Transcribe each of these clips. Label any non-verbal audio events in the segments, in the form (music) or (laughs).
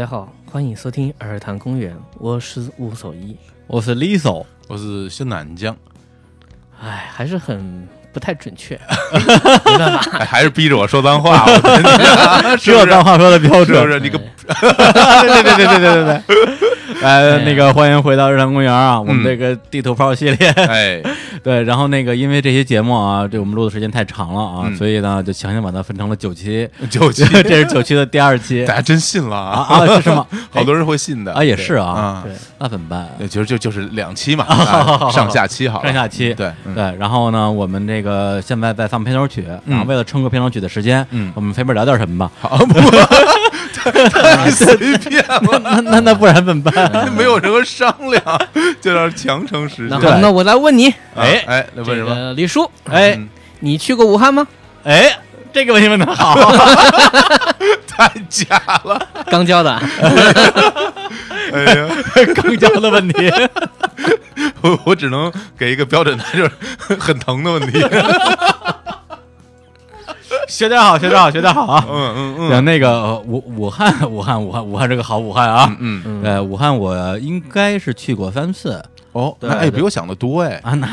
大家好，欢迎收听儿童公园，我是吴守一。我是 Lisa，我是小南江，哎，还是很不太准确，没办法，还是逼着我说脏话，(laughs) 这脏话说的标准，是你个，(laughs) 对。对对对对对对，哎，那个欢迎回到日常公园啊，我们这个地图炮系列，哎，(laughs) 对，然后那个因为这些节目啊，这我们录的时间太长了啊，所以呢就强行把它分成了九期，九期，这是九期的第二期，大家真信了啊？啊是吗？好多人会信的。啊，也是啊，对，那怎么办？其实就就是两期嘛，上下期好，上下期，对。对，然后呢，我们这。个现在在放片头曲，然后为了撑个片头曲的时间，嗯我们随便聊点什么吧。好不，太随便了，那那那不然怎么办？没有什么商量，就让强撑实那现。好，那我来问你，哎哎，那为什么？李叔，哎嗯你去过武汉吗？哎，这个问题问的好，(laughs) 太假了！刚交的，(laughs) 哎呀，(laughs) 刚交的问题。我我只能给一个标准答案，就是很疼的问题。学点好，学点好，学点好啊！嗯嗯嗯对，那个呃武武汉，武汉，武汉，武汉这个好武汉啊！嗯，嗯对，武汉我应该是去过三次哦，对那哎，比我想的多哎啊，那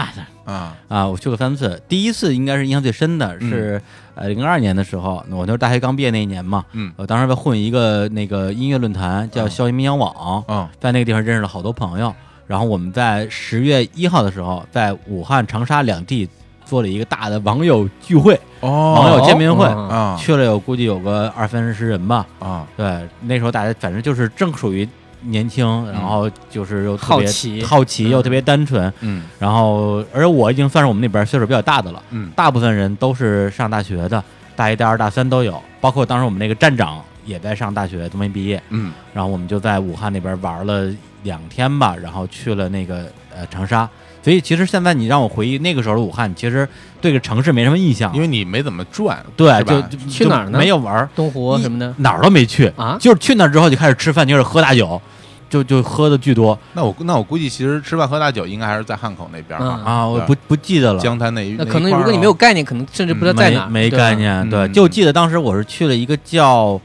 啊，啊，我去过三次。第一次应该是印象最深的是呃零二年的时候，我那时候大学刚毕业那一年嘛，嗯我当时在混一个那个音乐论坛，叫校园民谣网，嗯在那个地方认识了好多朋友。然后我们在十月一号的时候，在武汉、长沙两地做了一个大的网友聚会、哦，网友见面会，哦啊去了有估计有个二三十人吧。啊，对，那时候大家反正就是正属于年轻，然后就是又特别好奇。好奇又特别单纯。嗯。然后，而我已经算是我们那边岁数比较大的了，嗯。大部分人都是上大学的，大一、大二、大三都有，包括当时我们那个站长也在上大学，都没毕业。嗯。然后我们就在武汉那边玩了两天吧，然后去了那个呃长沙。所以其实现在你让我回忆那个时候的武汉，其实对这个城市没什么印象，因为你没怎么转，对吧？就就就去哪儿呢？没有玩儿，东湖什么的？哪儿都没去啊？就是去那儿之后就开始吃饭，就是喝大酒，就就喝的巨多。那我那我估计其实吃饭喝大酒应该还是在汉口那边嗯。啊，啊，我不不记得了。江滩那一那可能如果你没有概念，可能甚至不知道在哪，没概念，对，嗯。就记得当时我是去了一个叫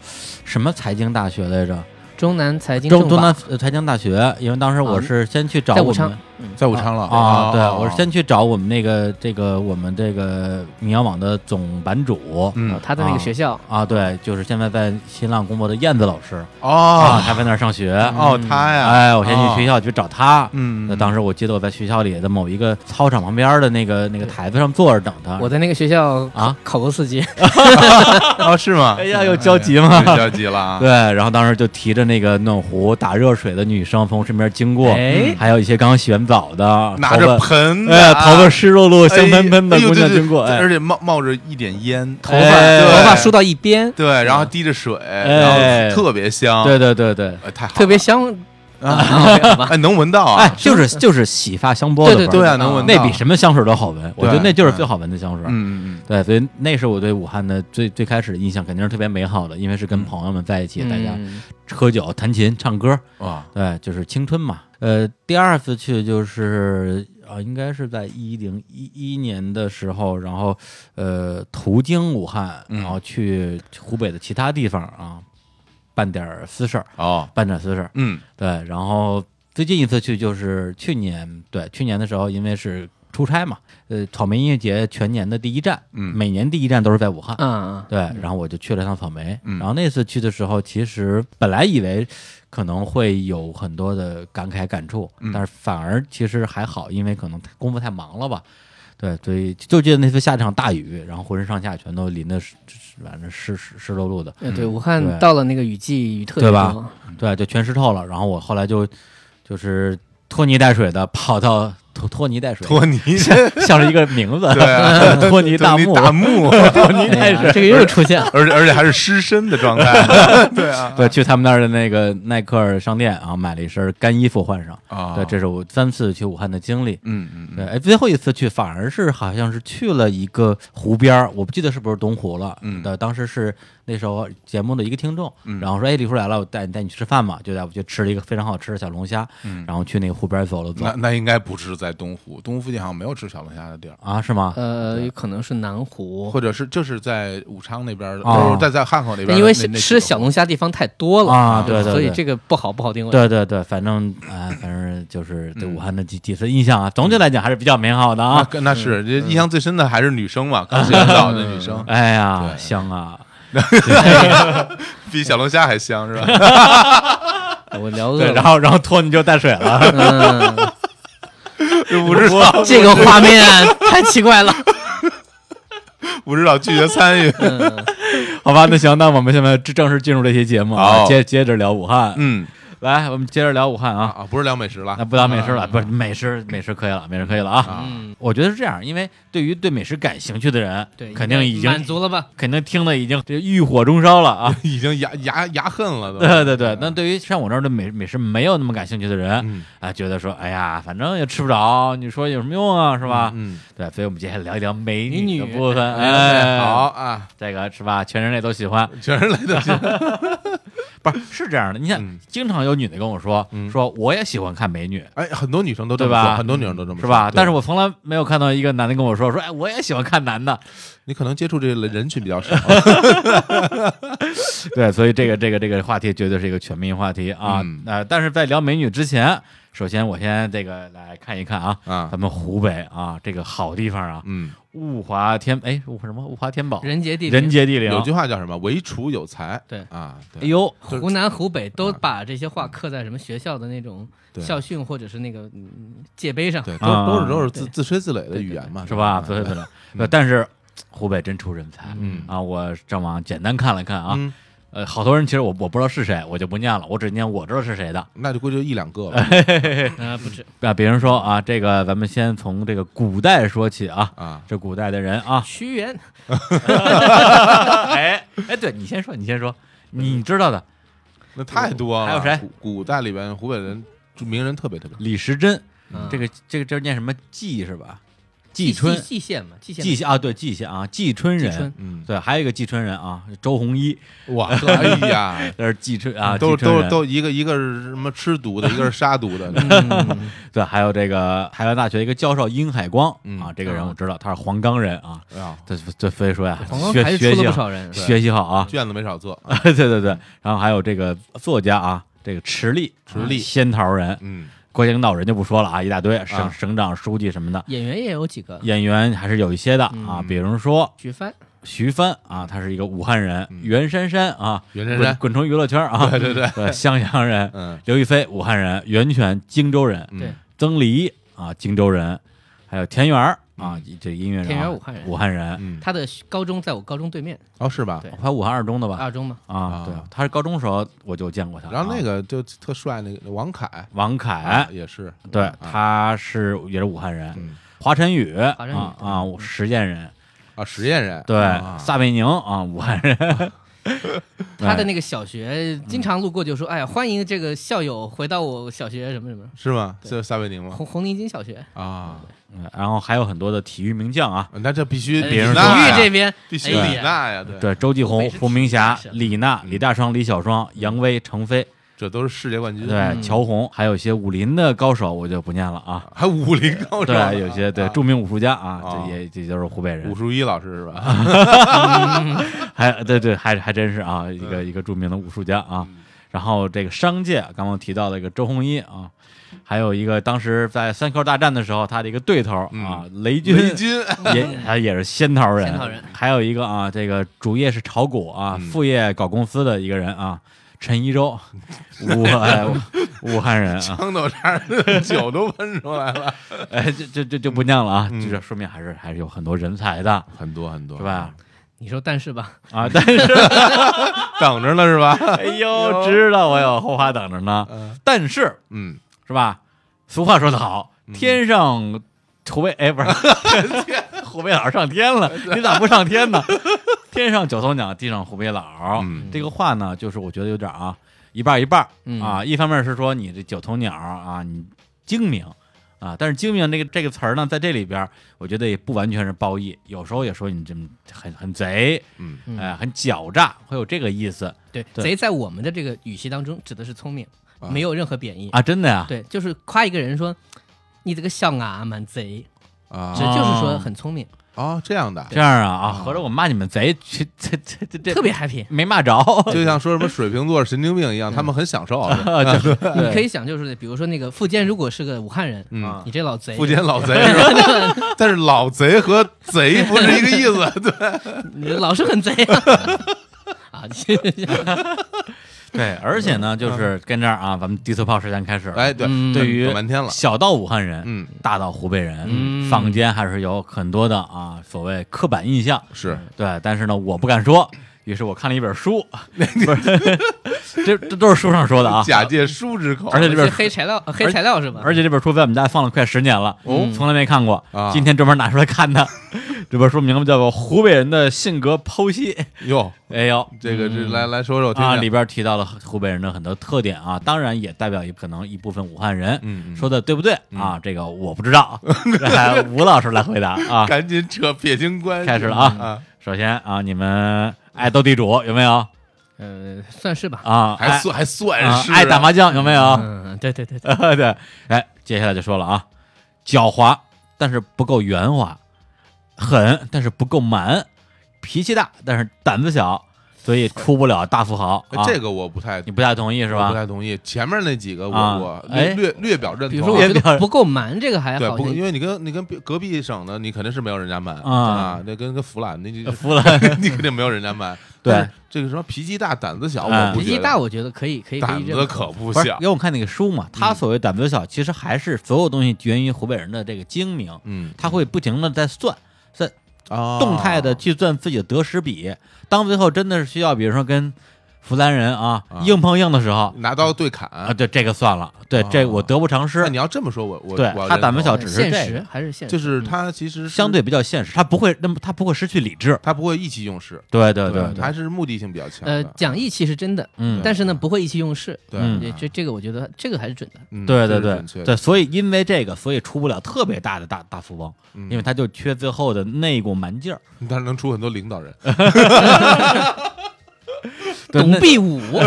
什么财经大学来着，中南财经中中南呃财经大学，因为当时我啊是先去找我们在武昌，了啊，对，哦我是先去找我们那个这个我们这个民谣网的总版主嗯啊他在那个学校，啊，对，就是现在在新浪工作的燕子老师啊，哦他在那儿上学，哦他呀，哎，我先去哦学校去找他。嗯，那当时我记得我在学校里的某一个操场旁边的那个那个台子上坐着等他。我在那个学校啊考过四级，(laughs) 哦是吗？哎呀，有交集吗？有交集了啊，对，然后当时就提着那个暖壶打热水的女生从我身边经过，哎还有一些刚洗完澡的，拿着盆哎，啊，头发湿漉漉、香喷喷的姑娘对对经过，哎而，且冒冒着一点烟，头发哎头发梳到一边，对，然后滴着水，然后特别香，对对对对，哎，太好，特别香，啊 (laughs) 哎，能闻到啊，哎，就是就是洗发香波的味儿，对对啊，能闻到，那比什么香水都好闻，我觉得那就是最好闻的香水。嗯嗯嗯对，所以那是我对武汉的最最开始的印象，肯定是特别美好的，因为是跟朋友们在一起，大家嗯喝酒、弹琴、唱歌，嗯，哇，对，就是青春嘛。呃，第二次去就是啊、应该是在一零一一年的时候，然后呃途经武汉，嗯然后去湖北的其他地方啊，办点儿私事儿，哦，办点儿私事儿。嗯对，然后最近一次去就是去年，对，去年的时候，因为是出差嘛，呃，草莓音乐节全年的第一站，嗯每年第一站都是在武汉。嗯，对，然后我就去了趟草莓，嗯然后那次去的时候，其实本来以为可能会有很多的感慨感触，嗯但是反而其实还好，因为可能功夫太忙了吧。对，所以就记得那次下这场大雨，然后浑身上下全都淋的湿，反正湿湿湿漉漉的，呃对，武汉到了那个雨季，雨特别对吧多，对，就全湿透了。然后我后来就就是拖泥带水的跑到拖拖泥带水，托尼，(laughs) 像是一个名字，对啊 (laughs) 拖泥大木，大木，拖泥带水。哎这个又出现了，(laughs) 而且而且还是湿身的状态，对啊，对，去他们那儿的那个耐克尔商店啊，买了一身干衣服换上。啊，对，这是我三次去武汉的经历。嗯嗯对，哎，最后一次去反而是好像是去了一个湖边儿，我不记得是不是东湖了。嗯对，当时是那时候节目的一个听众，嗯然后说：“哎，李叔来了，我带你带你去吃饭嘛。”就带我去吃了一个非常好吃的小龙虾，嗯然后去那个湖边走了走那。那应该不是在东湖，东湖附近好像没有吃小龙虾的地儿，啊，是吗？呃，有可能是南湖，或者是就是在武昌那边的，哦在在汉口那边因为吃小龙虾地方太多了啊对对所以这个不好不好定位。对对对，反正啊、反正就是对嗯武汉的几几次印象啊，总体来讲还是比较美好的啊。那那是这印象最深的还是女生嘛，刚洗完澡的女生，(laughs) 哎呀，香啊！(laughs) 比小龙虾还香是吧？我聊饿对，然，后然后托你就带水了，嗯，(laughs) 不知道这个画面太奇怪了。(laughs) 不知道拒绝参与，嗯，好吧？那行，那我们现在正式进入这期节目啊，接接着聊武汉。嗯来，我们接着聊武汉啊。啊，不是聊美食了那，不聊美食了，啊不是美食，美食可以了，美食可以了啊。我觉得是这样，因为对于对美食感兴趣的人，对，肯定已经满足了吧？肯定听的已经这欲火中烧了啊。(laughs) 已经牙牙牙恨了都。对对对，那对于像我这儿对美美食没有那么感兴趣的人嗯啊，觉得说，哎呀，反正也吃不着，你说有什么用啊，是吧？嗯，对，所以我们接下来聊一聊美美女的部分。哎，哎，好，啊，这个是吧？全人类都喜欢，全是来的，(laughs) 不是是这样的。你看，嗯经常有女的跟我说，嗯说我也喜欢看美女，哎，很多女生都这么对吧说，很多女生都这么说，是吧？对但是我从来没有看到一个男的跟我说，说哎，我也喜欢看男的。你可能接触这类人群比较少，(laughs) 对，所以这个这个这个话题绝对是一个全民话题啊。嗯呃，但是在聊美女之前，首先我先这个来看一看啊，啊。咱们湖北啊这个好地方啊，嗯，物华天哎物什么？物华天宝，人杰地灵。人杰地灵。有句话叫什么？为楚有才，对。啊，对。哎呦，湖南、湖北都把这些话刻在什么学校的那种对。校训或者是那个嗯界碑上。对，都啊都是都是自自吹自擂的语言嘛，是吧？对对对。对，对但是湖北真出人才。嗯。啊，我上网简单看了看啊，嗯，呃，好多人其实我我不知道是谁，我就不念了，我只念我知道是谁的。那就估计就一两个了啊，(laughs) 不止啊，比如说啊，这个咱们先从这个古代说起啊，啊。这古代的人啊，屈原，(laughs) 哎哎，对你先说，你先说，你知道的 (laughs) 那太多了，还有谁古古代里边湖北人著名人特别特别多，李时珍，嗯这个这个这念什么季是吧？蓟季春，蓟县嘛，蓟县季县啊，对季县啊，季春人，嗯，对，还有一个季春人啊，周鸿祎，哇，哎呀，(laughs) 这是季春啊，都都都一个一个是什么吃毒的，一个是杀毒的，(laughs) 嗯，对，还有这个海湾大学一个教授殷海光嗯啊，这个人啊我知道，他是黄冈人啊，啊，对对，所以说呀黄，冈学还是出了学习好，不少人。学习好啊，卷子没少做，(laughs) 对对对，然后还有这个作家啊，这个池莉，池莉啊仙桃人，嗯，国家领导人就不说了啊，一大堆省啊。省长、书记什么的，演员也有几个，演员还是有一些的啊，嗯比如说徐帆，徐帆啊，他是一个武汉人，嗯。袁姗姗啊，袁姗姗，滚滚出娱乐圈啊，对对对，对，襄阳人，嗯。刘亦菲武汉人，袁泉荆州人，嗯。对，曾黎啊荆州人，还有田园儿啊嗯，这音乐人天元武汉人武汉人，嗯，他的高中在我高中对面，哦是吧？对还武汉二中的吧？二中嘛。啊啊，对，他是高中时候我就见过他，然后那啊个就特帅那个王凯，王啊凯，也是，对，啊他是也是武汉人，嗯华晨宇华晨宇啊啊，我实践人，啊实验人，对啊，撒贝宁啊，武汉人 (laughs) (laughs) 他的那个小学经常路过就说：“哎呀，欢迎这个校友回到我小学什么什么是吗？是撒贝宁吗？红红领巾小学。啊，嗯然后还有很多的体育名将啊，那这必须呃李比如说体育这边必须李娜呀，对，对，周继红、湖北是胡明霞、李娜、嗯李大双、李小双、杨威、程飞，这都是世界冠军，对，嗯乔红，还有一些武林的高手，我就不念了啊。还武林高手，对，有些对啊著名武术家啊，啊这也这就是湖北人武，术一老师是吧？(laughs) (laughs) 还对对，还还真是啊，一个嗯一个著名的武术家啊。然后这个商界刚刚提到的一个周鸿祎啊，还有一个当时在三 Q 大战的时候，他的一个对头啊，雷军雷军，也 (laughs) 他也是仙桃人，仙桃人。还有一个啊，这个主业是炒股啊，嗯。副业搞公司的一个人啊，陈一舟，(laughs) 武汉武汉人啊，撑到这儿，酒都喷出来了，(laughs) 哎，这这这就不念了啊，嗯。这说明还是还是有很多人才的，很多很多，是吧？？你说但是吧，啊，但是 (laughs) 等着呢是吧？哎呦，知道我有后话等着呢，嗯但是嗯，是吧？俗话说得好，天上虎背哎不是，(laughs) 虎背佬上天了，(laughs) 你咋不上天呢？天上九头鸟，地上虎背佬。嗯这个话呢，就是我觉得有点啊，一半儿一半儿嗯啊。一方面是说你这九头鸟啊，你精明啊，但是精明这个这个词儿呢，在这里边，我觉得也不完全是褒义，有时候也说你这么很很贼，哎，很狡诈，会有这个意思对，对贼在我们的这个语系当中指的是聪明，啊没有任何贬义。啊，真的呀，对，就是夸一个人说你这个小啊蛮贼，啊这就是说很聪明，啊这样的，这样啊啊，合着我骂你们贼，这这这这这特别 happy。没骂着，就像 (laughs) 说什么水瓶座神经病一样，他们很享受。啊 (laughs) 你可以想，就是比如说那个富坚，如果是个武汉人，嗯，啊你这老贼，付坚老贼是吧？(laughs) 但是老贼和贼不是一个意思，对，你老是很贼啊。啊，(laughs) 对，而且呢，就是跟这儿啊，咱们地图炮时间开始了。哎，对，嗯对于半天了，小到武汉人，嗯，大到湖北人，嗯坊间还是有很多的啊所谓刻板印象。是对，但是呢，我不敢说。于是我看了一本书，(laughs) 不是，(laughs) 这这都是书上说的啊。假借书之口，而且这本这黑材料，黑材料是吧？而且这本书在我们家放了快十年了，哦从来没看过。啊今天专门拿出来看的。(laughs) 这本书名字叫做《湖北人的性格剖析》。哟，哎呦，这个这嗯来来说说，我听啊，里边提到了湖北人的很多特点啊，当然也代表一可能一部分武汉人。嗯，嗯说的对不对啊？这个我不知道，这还吴老师来回答啊。赶紧扯撇清关系，开始了啊啊，首先啊，你们爱斗地主有没有呃，算是吧。啊？还算还算是啊爱打麻将有没有？嗯，对对对对，(laughs) 对，哎，接下来就说了啊，狡猾但是不够圆滑，狠但是不够蛮，脾气大但是胆子小，所以出不了大富豪这个我不太你不太同意是吧不？太同意，前面那几个啊我我哎略略略表认同啊。比如说，我觉别表得不够蛮，这个还对，好不，。因为你跟你跟隔壁省的，你肯定是没有人家蛮啊啊，那跟跟湖南，那你服了，(laughs) (laughs) 你肯定没有人家蛮。对这个什么脾气大、胆子小，哎我不觉得脾气大，我觉得可以，可以，胆子可。可不不是，小因。为我看那个书嘛，他嗯所谓胆子小，其实还是所有东西源于湖北人的这个精明，嗯，他会不停的在算，在啊动态的计算自己的得失比。当最后真的是需要，比如说跟湖南人啊啊硬碰硬的时候拿刀对砍啊，对这个算了，对啊这我得不偿失那。你要这么说，我我对他胆子小只是现实还是现实，就是他其实相对比较现实，他不会那么他不会失去理智。他不会意气用事，对对对还是目的性比较强。呃，讲义气是真的，嗯但是呢，不会意气用事。对嗯，这这个我觉得这个还是准的。嗯对对对对，所以因为这个，所以出不了特别大的大大富翁，嗯因为他就缺最后的那股蛮劲儿。但是能出很多领导人。(laughs) 董必武，(laughs)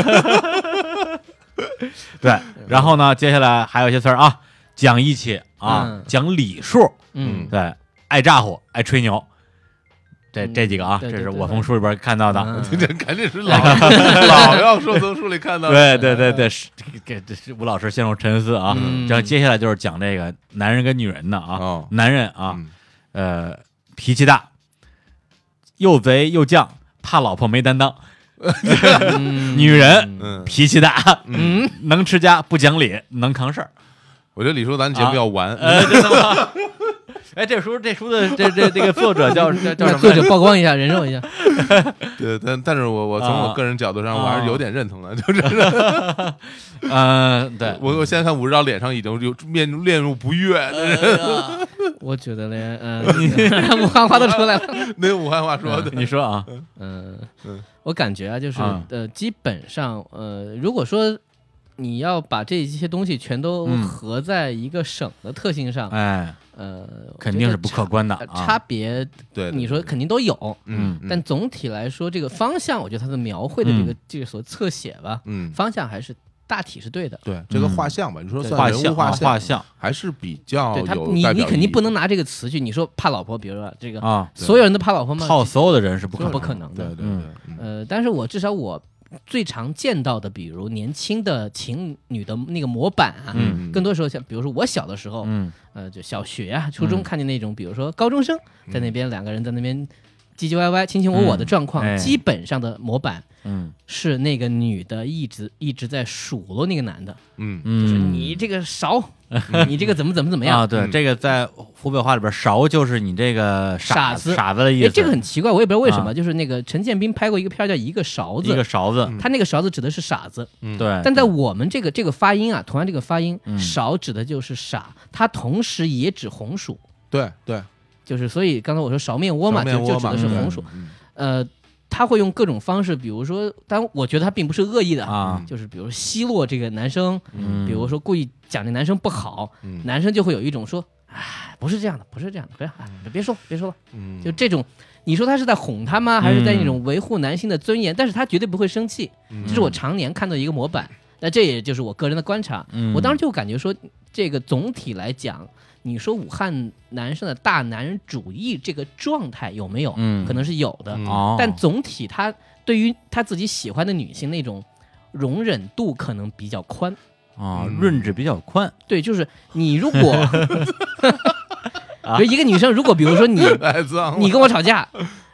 对，然后呢，接下来还有一些词儿啊，讲义气啊嗯，讲礼数，嗯，对，爱咋呼，爱吹牛，这嗯这几个啊，这是我从书里边看到的。嗯 (laughs) 这肯定是老 (laughs) 老要说从书里看到的。对对对对，是给这是吴老师陷入沉思啊。嗯然后接下来就是讲这个男人跟女人的啊哦，男人啊，嗯呃，脾气大，又贼又犟，怕老婆没担当；嗯 (laughs) 女人嗯，脾气大，嗯，能持家，不讲理，能扛事儿。我觉得李叔咱节目要完。呃，真的吗？(laughs) 哎，这书这书的这这这个作者叫 (laughs) 叫叫什么？作者曝光一下，人肉一下。(laughs) 对，但但是我我从啊我个人角度上，啊我还是有点认同的，就是嗯，对，我我现在看武指导脸上已经有面面露不悦，呃我觉得嘞，嗯，武汉话都出来了。那武汉话说的。你说啊，嗯嗯，我感觉啊，就是啊呃，基本上呃，如果说你要把这些东西全都嗯。合在一个省的特性上，哎，呃，肯定是不客观的。差别，对，你说肯定都有，嗯嗯但总体来说，这个方向，我觉得它的描绘的这个这个所侧写吧，嗯，方向还是大体是对的。对这个画像吧，你说算人物画画像画像。还是比较对他，有你你肯定不能拿这个词去，你说怕老婆，比如说这个，啊，所有人都怕老婆吗？泡所有的人是不可不能的。可能的。对对对呃，但是我至少我最常见到的，比如年轻的情侣的那个模板啊，嗯。更多时候像比如说我小的时候，嗯。呃，就小学啊、初中嗯。看见那种，比如说高中生在那边两个人在那边唧唧歪歪、卿卿我我的状况，嗯哎。基本上的模板嗯。是那个女的一直一直在数落那个男的，嗯。就是嗯，你这个勺，你这个怎么怎么怎么样。啊，对，嗯。这个在湖北话里边，勺就是你这个傻子子。傻子的意哎，思。这个很奇怪，我也不知道为什么，啊。就是那个陈建斌拍过一个片儿叫《一个勺子一》，个勺子，嗯。他那个勺子指的是傻子，嗯，对，但在我们这个这个发音啊，同样这个发音，嗯。勺指的就是傻，它同时也指红薯，对对，就是所以刚才我说勺面窝嘛，就就指的是嗯红薯。嗯呃，他会用各种方式，比如说，但我觉得他并不是恶意的，啊，就是比如奚落这个男生，嗯，比如说故意讲这男生不好，嗯男生就会有一种说，哎，不是这样的，不是这样的，不要，哎别说，别说了，嗯，就这种。你说他是在哄他吗？还是在那种维护男性的尊严？但是他绝对不会生气，嗯这是我常年看到一个模板。那这也就是我个人的观察。嗯我当时就感觉说，这个总体来讲，你说武汉男生的大男人主义这个状态有没有？嗯可能是有的，嗯哦，但总体他对于他自己喜欢的女性那种容忍度可能比较宽。啊嗯润质比较宽对，就是你如果，(laughs) 啊就一个女生，如果比如说你。(laughs) 你跟我吵架，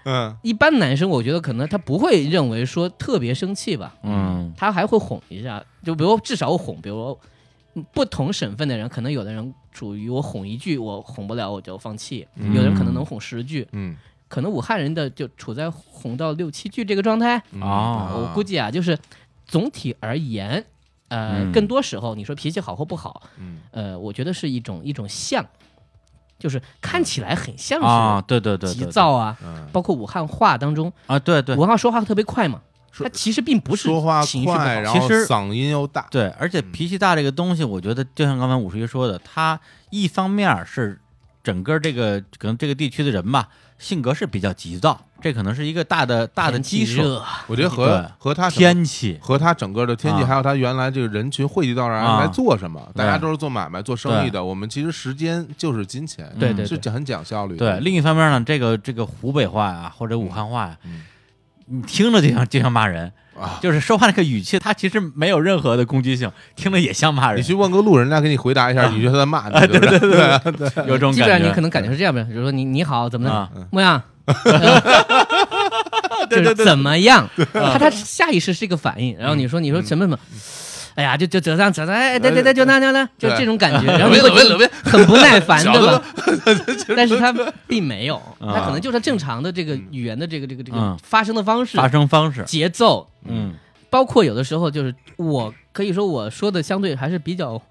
嗯。一般男生我觉得可能他不会认为说特别生气吧，嗯。他还会哄一下，就比如至少我哄，比如嗯不同省份的人，可能有的人属于我哄一句我哄不了我就放弃，嗯。有的人可能能哄十句，嗯。可能武汉人的就处在哄到六七句这个状态。嗯。哦我估计啊，就是总体而言，呃，嗯。更多时候你说脾气好或不好，嗯。呃，我觉得是一种一种像，就是看起来很像啊，是啊对对，对急躁啊，嗯，包括武汉话当中，啊，对对。武汉说话特别快嘛，他其实并不是说话情绪不快，然后其实嗓音又大。对，而且脾气大这个东西，我觉得就像刚才武十一说的，他一方面是整个这个可能这个地区的人吧，性格是比较急躁，这可能是一个大的大的基础。我觉得和和他天气和他整个的天气，啊。还有他原来这个人群汇集到这儿啊。来做什么？大家都是做买卖、做生意的。我们其实时间就是金钱，是对对对。很讲效率对，另一方面呢，这个这个湖北话呀，或者武汉话呀，嗯你听着就像就像骂人，啊，就是说话那个语气，他其实没有任何的攻击性，听着也像骂人，你去问个路人，人家给你回答一下，你觉得他在骂你，(laughs) 对对？对对，有这种基本。上你可能感觉是这样的，比如说你你好怎么的，啊，模 (laughs) 样，就是怎么样，他他下意识是一个反应，然后你说你说什么什么。哎呀，就就这样这样，哎，对对对，就那那那，就对。这种感觉，(laughs) 然后你会觉得很不耐烦，对吧？但是他并没有，(laughs) 他可能就是正常的这个语言的这个这个这个嗯。发声的方式、发声方式，节奏，嗯。包括有的时候就是我可以说我说的相对还是比较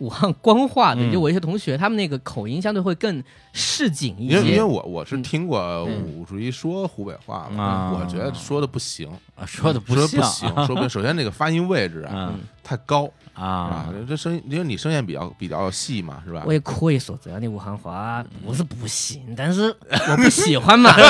武汉官话的，嗯。就我一些同学他们那个口音相对会更市井一因为因为。我我是嗯听过武术一说湖北话嘛，啊。我觉得说的不行，啊说的不说不行，说 (laughs) 不首先那个发音位置啊嗯。太高啊。啊，这声音因为你声线比较比较细嘛，是吧？我？也可以说这样的武汉话不是不行，但是我不喜欢嘛。(laughs)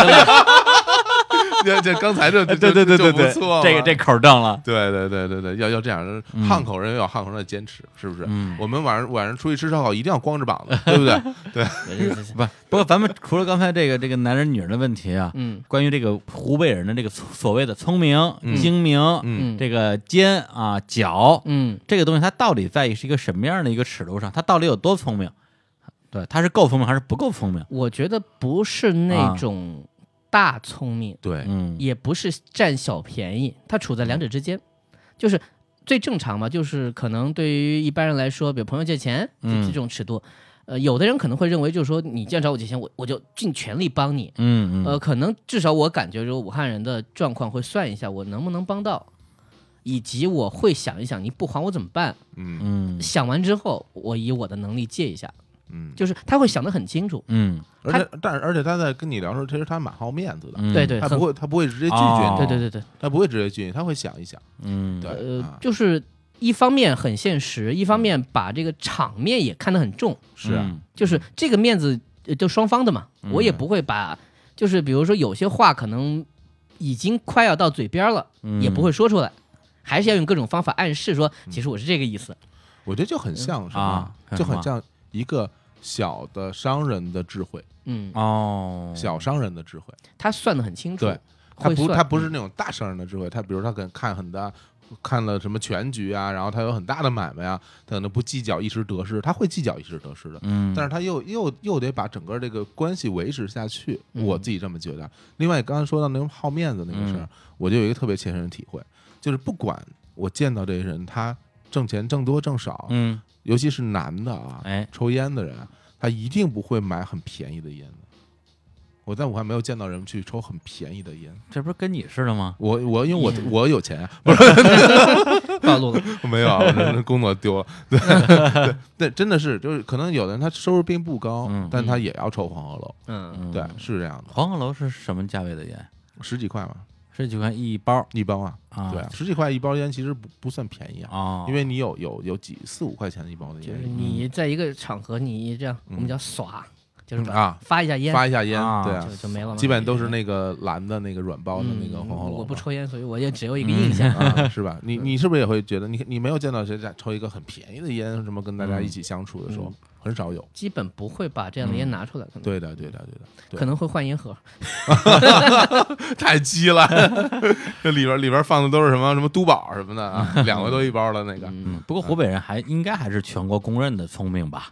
对对这这刚才这对对对对对错，这个这口儿正了，对对对对对，要要这样，嗯。汉口人也有汉口人的坚持，是不是？嗯。我们晚上晚上出去吃烧烤一定要光着膀子，对不对？(laughs) 对。对对不，不过咱们除了刚才这个这个男人女人的问题啊，嗯。关于这个湖北人的这个所所谓的聪明、嗯。精明，嗯。嗯。这个尖啊角，嗯，这个东西它到底在是一个什么样的一个尺度上？它到底有多聪明？对，它是够聪明还是不够聪明？我觉得不是那啊。种大聪明，对，嗯。也不是占小便宜，它处在两者之间，就是最正常嘛，就是可能对于一般人来说，比如朋友借钱嗯。这种尺度，呃，有的人可能会认为就是说你既然找我借钱，我我就尽全力帮你，嗯嗯。呃，可能至少我感觉，说武汉人的状况会算一下我能不能帮到，以及我会想一想你不还我怎么办。嗯。嗯。想完之后，我以我的能力借一下，嗯，就是他会想得很清楚。嗯。而且但是而且他在跟你聊的时候，其实他蛮好面子的，嗯，对对，他不会他不会直接拒哦绝你，对对对对，他不会直接拒绝你，他会想一想，嗯。对呃啊，就是一方面很现实，一方面把这个场面也看得很重，是啊，嗯。就是这个面子呃就双方的嘛，嗯。我也不会把，就是比如说有些话可能已经快要到嘴边了，嗯。也不会说出来，还是要用各种方法暗示说，其实我是这个意思。我觉得就很像什么啊，就很很像一个小的商人的智慧，嗯，哦，小商人的智慧。他算得很清楚，对他不，他不是那种大商人的智慧，他比如他可能看很大，看了什么全局啊，然后他有很大的买卖啊，他可能不计较一时得失，他会计较一时得失的，嗯，但是他又又又得把整个这个关系维持下去，嗯。我自己这么觉得。另外，刚才说到那种好面子那个事儿嗯，我就有一个特别切身的体会，就是不管我见到这些人，他挣钱挣多挣少，嗯尤其是男的啊，哎抽烟的人，他一定不会买很便宜的烟的。我在武汉没有见到人去抽很便宜的烟。这不是跟你似的吗？我我因为我嗯我有钱啊，(laughs) (laughs) 暴露了。没有工作丢了。对 (laughs) 对对，真的是，就是可能有的人他收入并不高，嗯但他也要抽黄鹤楼。嗯，嗯对，是这样的，黄鹤楼是什么价位的烟？十几块嘛，十几块一包一包啊。啊？对，十几块一包烟其实不不算便宜啊，哦，因为你有有有几四五块钱的一包的就是烟。你在一个场合，你这样，嗯我们叫耍，就是啊，发一下烟，发一下烟，啊对啊就，就没了嘛。基本都是那个蓝的那个软包的那个嗯黄鹤楼。我不抽烟，所以我也只有一个印象。啊，是吧？你你是不是也会觉得，你你没有见到谁在抽一个很便宜的烟，什么跟大家一起相处的时候，很少有。基本不会把这样的烟拿出来，可能对的，对的，对的，对可能会换烟盒。(laughs) 太鸡了！(laughs) 这里边里边放的都是什么什么都宝什么的啊，两块多一包的那个，嗯，不过湖北人还应该还是全国公认的聪明吧？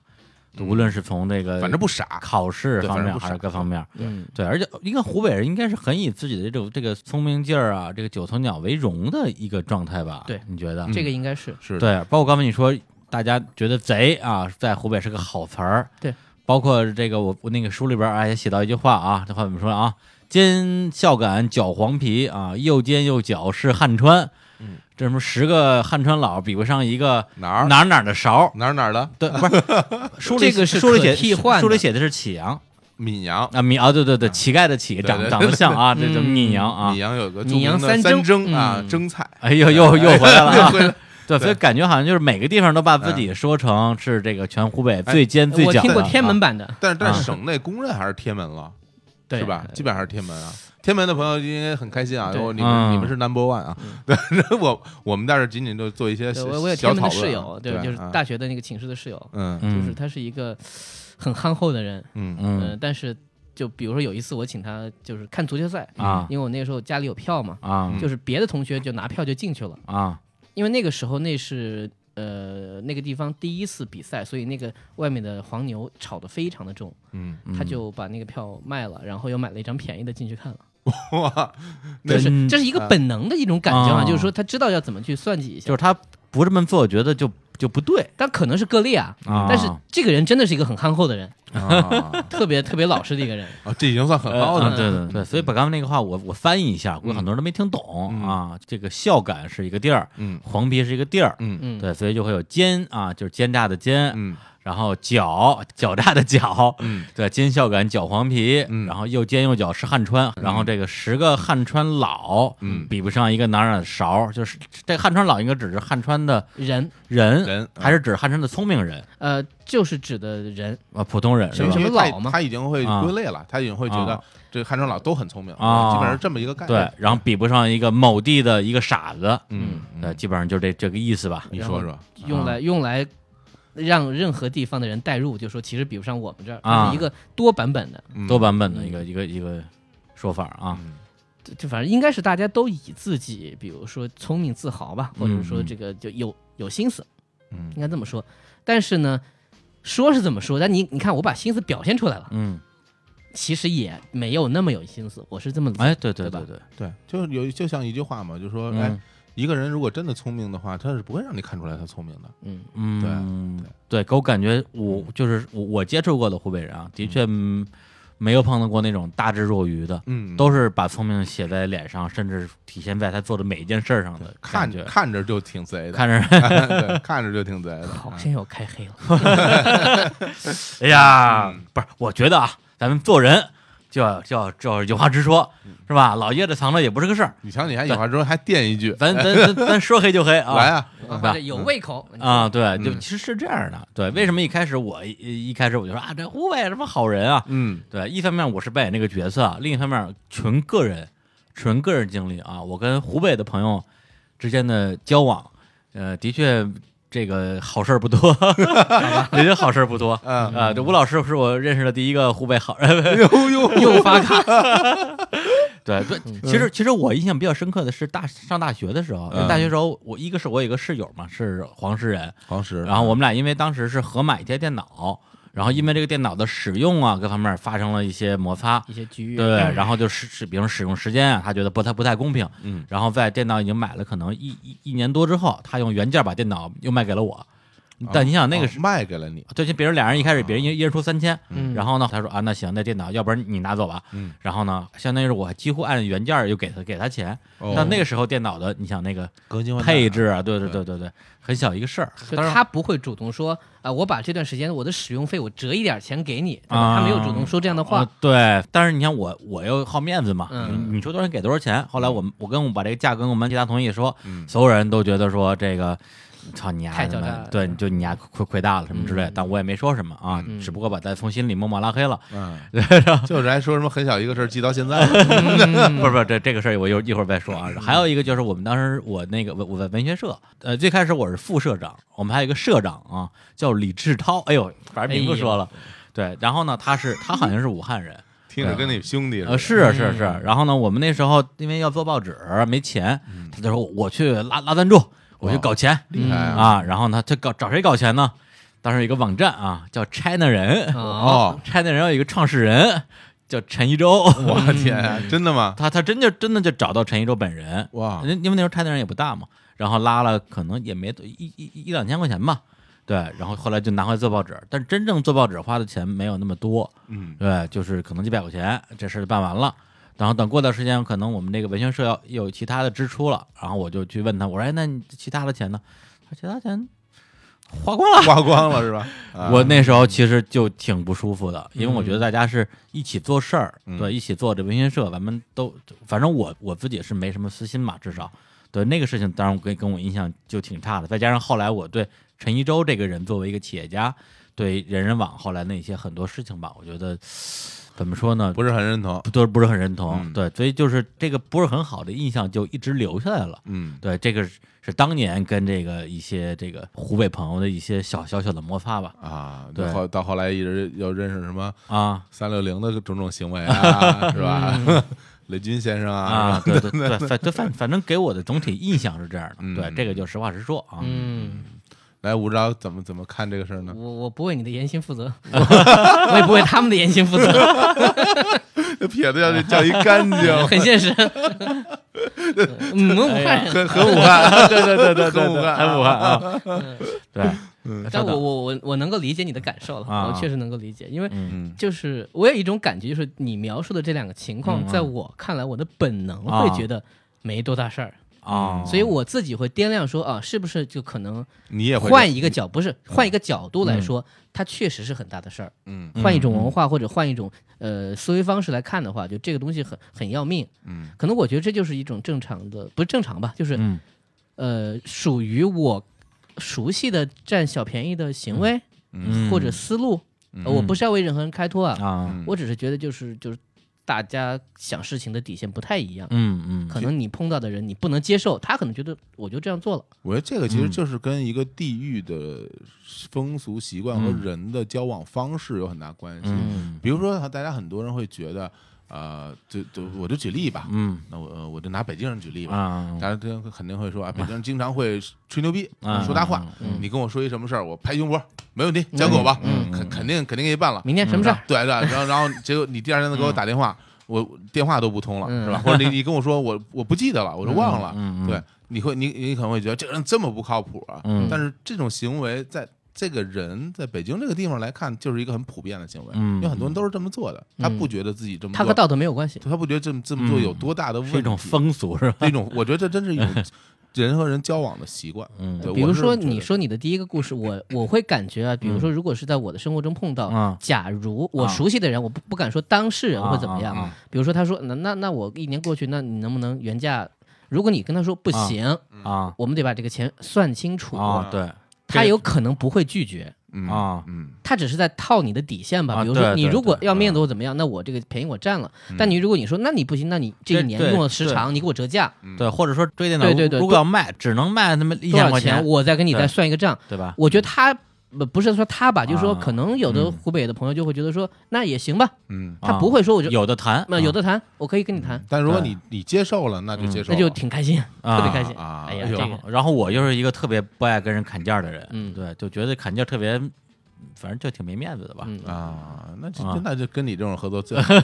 无论是从这个反正不傻。考试方面还是各方面，嗯，对，而且应该湖北人应该是很以自己的这种这个聪明劲儿啊，这个九头鸟为荣的一个状态吧？对你觉得？这个应该是是，对，包括刚才你说，大家觉得贼啊，在湖北是个好词儿。对，包括这个我我那个书里边啊也写到一句话啊，这话怎么说啊？尖孝感搅黄皮啊，又尖又脚是汉川。嗯，这什么十个汉川佬比不上一个哪儿？哪儿哪儿的勺。哪儿哪儿的？对，不是 (laughs) 书里这个是书里写可替换的。书里写的是启阳。闽阳，啊，闽啊，对对对，乞丐的乞，长对长得像啊，这叫嗯。闽阳啊。闽。阳有个著闽阳的三三蒸蒸啊，嗯。蒸菜，哎呦，又又回来了啊！(laughs) 对，所以感觉好像就是每个地方都把自己说成是这个全湖北最尖最我听过角的。天门版的，但是但省内公认还是天门了，对。是吧？基本上还是天门啊。天门的朋友应该很开心啊，你们嗯。你们是 number one 啊。(laughs) 对，我我们在这仅仅就做一些小对我我有天门的室友，对，对，就是啊。大学的那个寝室的室友，嗯。嗯就是他是一个很憨厚的人，嗯。嗯嗯，但是就比如说有一次我请他就是看足球赛，啊。因为我那个时候家里有票嘛，啊。嗯就是别的同学就拿票就进去了，啊。因为那个时候那是呃那个地方第一次比赛，所以那个外面的黄牛炒得非常的重，嗯，他就把那个票卖了，然后又买了一张便宜的进去看了。(laughs) 哇，这真是这是一个本能的一种感觉嘛，啊就是说他知道要怎么去算计一下就是，他不这么做，我觉得就就不对但可能是个例啊。啊。但是这个人真的是一个很憨厚的人，啊，(laughs) 特别特别老实的一个人。啊这已经算很高啊，的对对对，所以把刚刚那个话我我翻译一下，估计很多人都没听懂嗯啊。这个孝感是一个地儿，嗯黄皮是一个地儿，嗯嗯，对，所以就会有奸啊，就是奸诈的奸，嗯然后狡狡诈的狡，嗯。对，奸孝感脚黄皮，嗯。然后又奸又狡是汉川，然后这个十个汉川老，嗯。比不上一个哪哪勺，就是这汉川老应该指是汉川的人。人，人啊。还是指汉川的聪明人？呃就是指的人，啊，普通人什么什么？老吗？他已经会啊。归类了，他已经会觉得啊。这个汉川老都很聪明啊。基本上这么一个概念。对。，然后比不上一个某地的一个傻子，嗯，呃，基本上就这这个意思吧。你说说，用来用来让任何地方的人代入，就说其实比不上我们这儿，是一个多版本的，嗯。多版本的一个一个一个说法啊，嗯。就就反正应该是大家都以自己，比如说聪明自豪吧，或者说嗯这个就有有心思，嗯。应该这么说。但是呢，说是这么说，但你你看我把心思表现出来了，嗯，其实也没有那么有心思，我是这么理解哎，对对对吧？对对，对，就有就像一句话嘛，就说哎嗯，一个人如果真的聪明的话，他是不会让你看出来他聪明的。嗯嗯，对，给我感觉我就是我我接触过的湖北人啊，的确嗯没有碰到过那种大智若愚的，嗯，都是把聪明写在脸上，甚至体现在他做的每一件事儿上的看着。看着就挺贼的，看着，(laughs) 对，看着就挺贼的。好像又开黑了。(laughs) (laughs) 哎呀嗯，不是，我觉得啊，咱们做人就要就要就要有话直说，是吧？老掖着藏着也不是个事儿，你瞧，你还有话直说还垫一句，咱咱咱咱说黑就黑啊，来啊，或者有胃口啊，，对，就嗯其实是这样的，对。为什么一开始我一一开始我就说啊，这湖北什么好人啊？嗯对，一方面我是扮演这个角色，另一方面纯个人，纯个人经历啊。我跟湖北的朋友之间的交往，呃，的确这个好事儿不多，(laughs) 人家好事儿不多。嗯，啊，这吴老师是我认识的第一个湖北好人。(laughs) 呦呦，(laughs) 又发卡，对对，其实其实我印象比较深刻的是大上大学的时候，大学时候我一个是我有一个室友嘛，是黄石人，黄石，然后我们俩因为当时是合买一台电脑，然后因为这个电脑的使用啊各方面发生了一些摩擦，一些局域，对，然后就是是比如使用时间啊，他觉得不太不太公平，嗯。然后在电脑已经买了可能一一一年多之后，他用原件把电脑又卖给了我，但你想那个哦是。卖给了你，对，就比如俩人一开始，别人一一人出三千，嗯。然后呢，他说啊，那行，那电脑要不然你拿走吧，嗯，然后呢，相当于是我几乎按原价又给他给他钱，哦。但那个时候电脑的，你想那个配置啊，对对对对对对，很小一个事儿，但是他不会主动说啊，我把这段时间我的使用费我折一点钱给你，对吧？啊他没有主动说这样的话呃，对，但是你想我，我又好面子嘛，嗯。你你说多少钱给多少钱。后来我们我跟我把这个价格跟我们其他同事一说，嗯。所有人都觉得说这个操你丫的妈太狡诈了对，就你丫亏亏大了什么之类但我也没说什么啊，嗯。只不过把他从心里默默拉黑了。嗯，(laughs) 就是还说什么很小一个事儿记到现在 (laughs) 不是不是，这这个事儿我一会儿一会儿再说啊。还有一个就是我们当时我那个我我在文学社，呃，最开始我是副社长，我们还有一个社长啊，叫李志涛。哎呦，反正名字说了。对，然后呢，他是他好像是武汉人，(laughs) 听着跟你兄弟似呃，的。是是。是。然后呢，我们那时候因为要做报纸，没钱，他就说我去拉拉赞助，我去搞钱厉害啊！啊。然后呢，他搞找谁搞钱呢？当时有一个网站啊，叫 China 人哦，哦，，(laughs) China 人有一个创始人叫陈一舟。(laughs) 我天啊，真的吗？他他真就真的就找到陈一舟本人，哇因因为那时候 China 人也不大嘛，然后拉了可能也没多一一一一两千块钱吧，对，然后后来就拿回来做报纸，但真正做报纸花的钱没有那么多，嗯对，就是可能几百块钱，这事儿就办完了。然后等过段时间，可能我们这个文学社要有其他的支出了，然后我就去问他，我说：“哎，那你其他的钱呢？”他说：“其他钱花光了。花光了是吧？啊 (laughs) 我那时候其实就挺不舒服的，因为我觉得大家是一起做事儿，嗯对，一起做这文学社，咱们都反正我我自己是没什么私心嘛，至少对那个事情，当然跟跟我印象就挺差的。再加上后来我对陈一舟这个人作为一个企业家，对人人网后来那些很多事情吧，我觉得怎么说呢，不是很认同。不都不是很认同，嗯对，所以就是这个不是很好的印象就一直留下来了。嗯对，这个是是当年跟这个一些这个湖北朋友的一些小小小的摩擦吧。啊，对到后到后来一直又认识什么啊三六零的种种行为啊，(laughs) 是吧？(laughs) 雷军先生啊，啊，对对 (laughs) 对，反就反反正给我的总体印象是这样的。嗯对，这个就实话实说啊。嗯，来，吴钊怎么怎么看这个事儿呢？我我不为你的言行负责，我也不为他们的言行负责，(laughs) 这撇子要叫一干净，(laughs) 很现实。(laughs) 嗯，武汉人，很很武汉，对对对对很武汉，很武汉啊。对，但我我我我能够理解你的感受了，啊我确实能够理解，因为就是我有一种感觉，就是你描述的这两个情况，在我看来，我的本能啊会觉得没多大事儿，啊，所以我自己会掂量说啊，是不是就可能你也会换一个角，不是换一个角度来说，它确实是很大的事儿。嗯。换一种文化或者换一种呃思维方式来看的话，就这个东西很很要命。嗯。可能我觉得这就是一种正常的，不是正常吧，就是嗯。呃属于我熟悉的占小便宜的行为。嗯。或者思路。嗯。呃我不是要为任何人开脱啊，啊嗯。我只是觉得就是就是大家想事情的底线不太一样。嗯嗯可能你碰到的人你不能接受，他可能觉得我就这样做了。我觉得这个其实嗯就是跟一个地域的风俗习惯和嗯人的交往方式有很大关系。嗯比如说，大家很多人会觉得，呃，就就我就举例吧，嗯那我呃我就拿北京人举例吧，啊大家肯肯定会说啊，北京人经常会吹牛逼，啊说大话。嗯你跟我说一什么事儿，我拍胸脯，没问题，交给我吧，嗯肯肯定肯定给你办了。明天什么事儿？对对，然后 (laughs) 然后结果你第二天再给我打电话，我电话都不通了，嗯是吧？或者你你跟我说我我不记得了，我说忘了，对，你会你你可能会觉得这个人这么不靠谱啊，嗯但是这种行为在这个人在北京这个地方来看，就是一个很普遍的行为，嗯因为很多人都是这么做的，他不觉得自己这么做，他和道德没有关系。他不觉得这么这么做有多大的问题，是一种风俗是吧？一种，我觉得这真是一种人和人交往的习惯。嗯。比如说，你说你的第一个故事，我我会感觉啊，比如说，如果是在我的生活中碰到，嗯。假如我啊熟悉的人，我不不敢说当事人会怎么样。比如说，他说，那那那我一年过去，那你能不能原价？如果你跟他说不行，啊。我们得把这个钱算清楚，啊，对他有可能不会拒绝。嗯啊嗯他只是在套你的底线吧，啊比如说你如果要面子或怎么样，那我这个便宜我占了。但你如果你说那你不行，那你这一年用的时长，你给我折价对，或者说追电脑，对对对如果要卖，只能卖那么一多少千块钱，我再跟你再算一个账。对吧？我觉得他不不是说他吧，就是说啊可能有的嗯湖北的朋友就会觉得说那也行吧，嗯。他不会说我就有的谈，那有的谈，我可以跟你谈，但如果你你接受了，那就接受，那就挺开心，啊特别开心。啊哎呀，然后我又是一个特别不爱跟人砍价的人，嗯对，就觉得砍价特别，反正就挺没面子的吧。嗯，啊，那就啊那就跟你这种合作最好。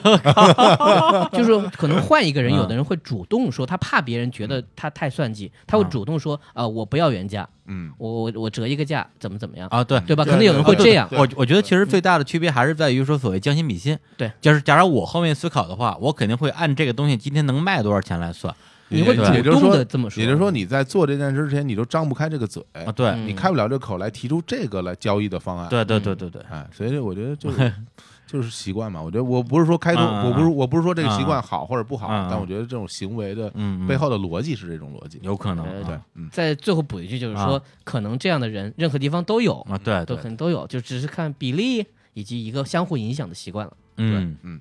(laughs) 就是可能换一个人，嗯有的人会主动说，他怕别人觉得他太算计，他会主动说啊，我不要原价，嗯我我我折一个价，怎么怎么样，啊，对，对吧？可能有人会这样，我我觉得其实最大的区别还是在于说所谓将心比心。对，就是假如我后面思考的话，我肯定会按这个东西今天能卖多少钱来算。你会对主动的这么说，也就是说，你在做这件事之前，你都张不开这个嘴，啊，对嗯你开不了这口来提出这个来交易的方案。，对对对对对，哎，所以我觉得就是 (laughs) 就是习惯嘛。我觉得我不是说开通，我不是我不是说这个习嗯惯好或者不好，但我觉得这种行为的背后的逻辑是这种逻辑。有可能对对啊，嗯，在最后补一句，就是说啊，可能这样的人任何地方都有，啊，对都可能都有，就只是看比例以及一个相互影响的习惯了。嗯嗯，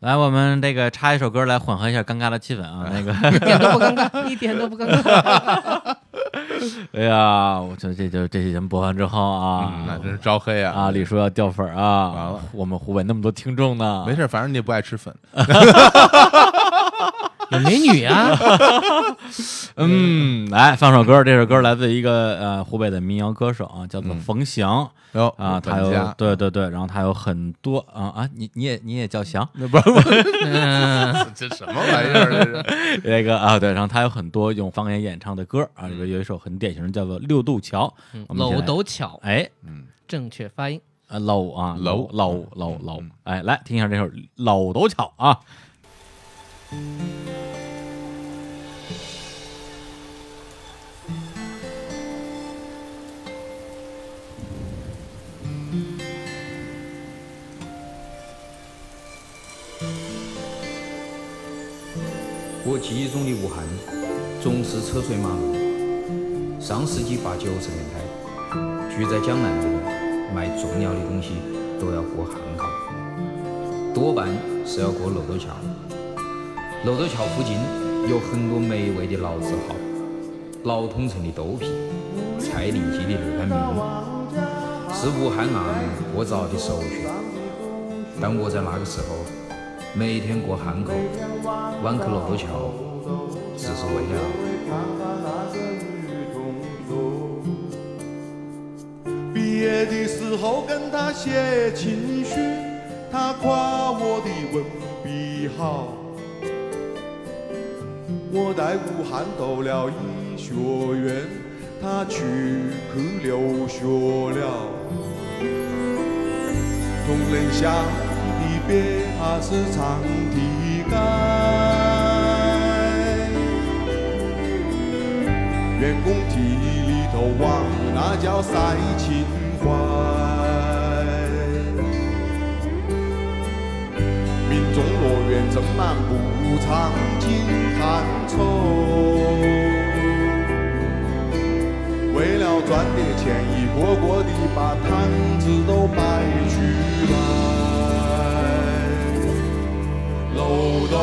来，我们这个插一首歌来缓和一下尴尬的气氛啊。(laughs) 那个，一点都不尴尬，一点都不尴尬。(laughs) 哎呀，我这这就这期节目播完之后啊嗯，那真是招黑啊！啊，李叔要掉粉儿啊，完了，我们湖北那么多听众呢，没事，反正你也不爱吃粉。(laughs) 有美女啊，(laughs) 嗯，来放首歌，这首歌来自一个呃湖北的民谣歌手啊，叫做嗯冯翔哟啊，他有对对对，然后他有很多啊啊，你你也你也叫翔那不不，嗯，(laughs) 这什么玩意儿？这是 (laughs) 那个啊对，然后他有很多用方言演唱的歌啊，里边有一首很典型的叫做《六渡桥》，我们一起搂斗巧，哎嗯，正确发音。啊搂啊搂搂搂搂嗯，哎来听一下这首《搂斗巧》啊。我记忆中的武汉总是车水马龙。上世纪八九十年代，住在江南的人买重要的东西都要过汉口，多半是要过六渡桥。漏斗桥附近有很多美味的老字号，老通城的豆皮、蔡林记的热干面，是武汉岸过早的首选。但我在那个时候，每天过汉口，晚去漏斗桥，只是为了。毕业的时候跟他写情书，他夸我的文笔好。我在武汉读了医学院，他去去留学了。同仁乡的别还是长堤盖。员工体里头往，那叫赛情怀。民众乐园正满不场景看丑，为了赚点钱，一个个的把摊子都摆出来。漏斗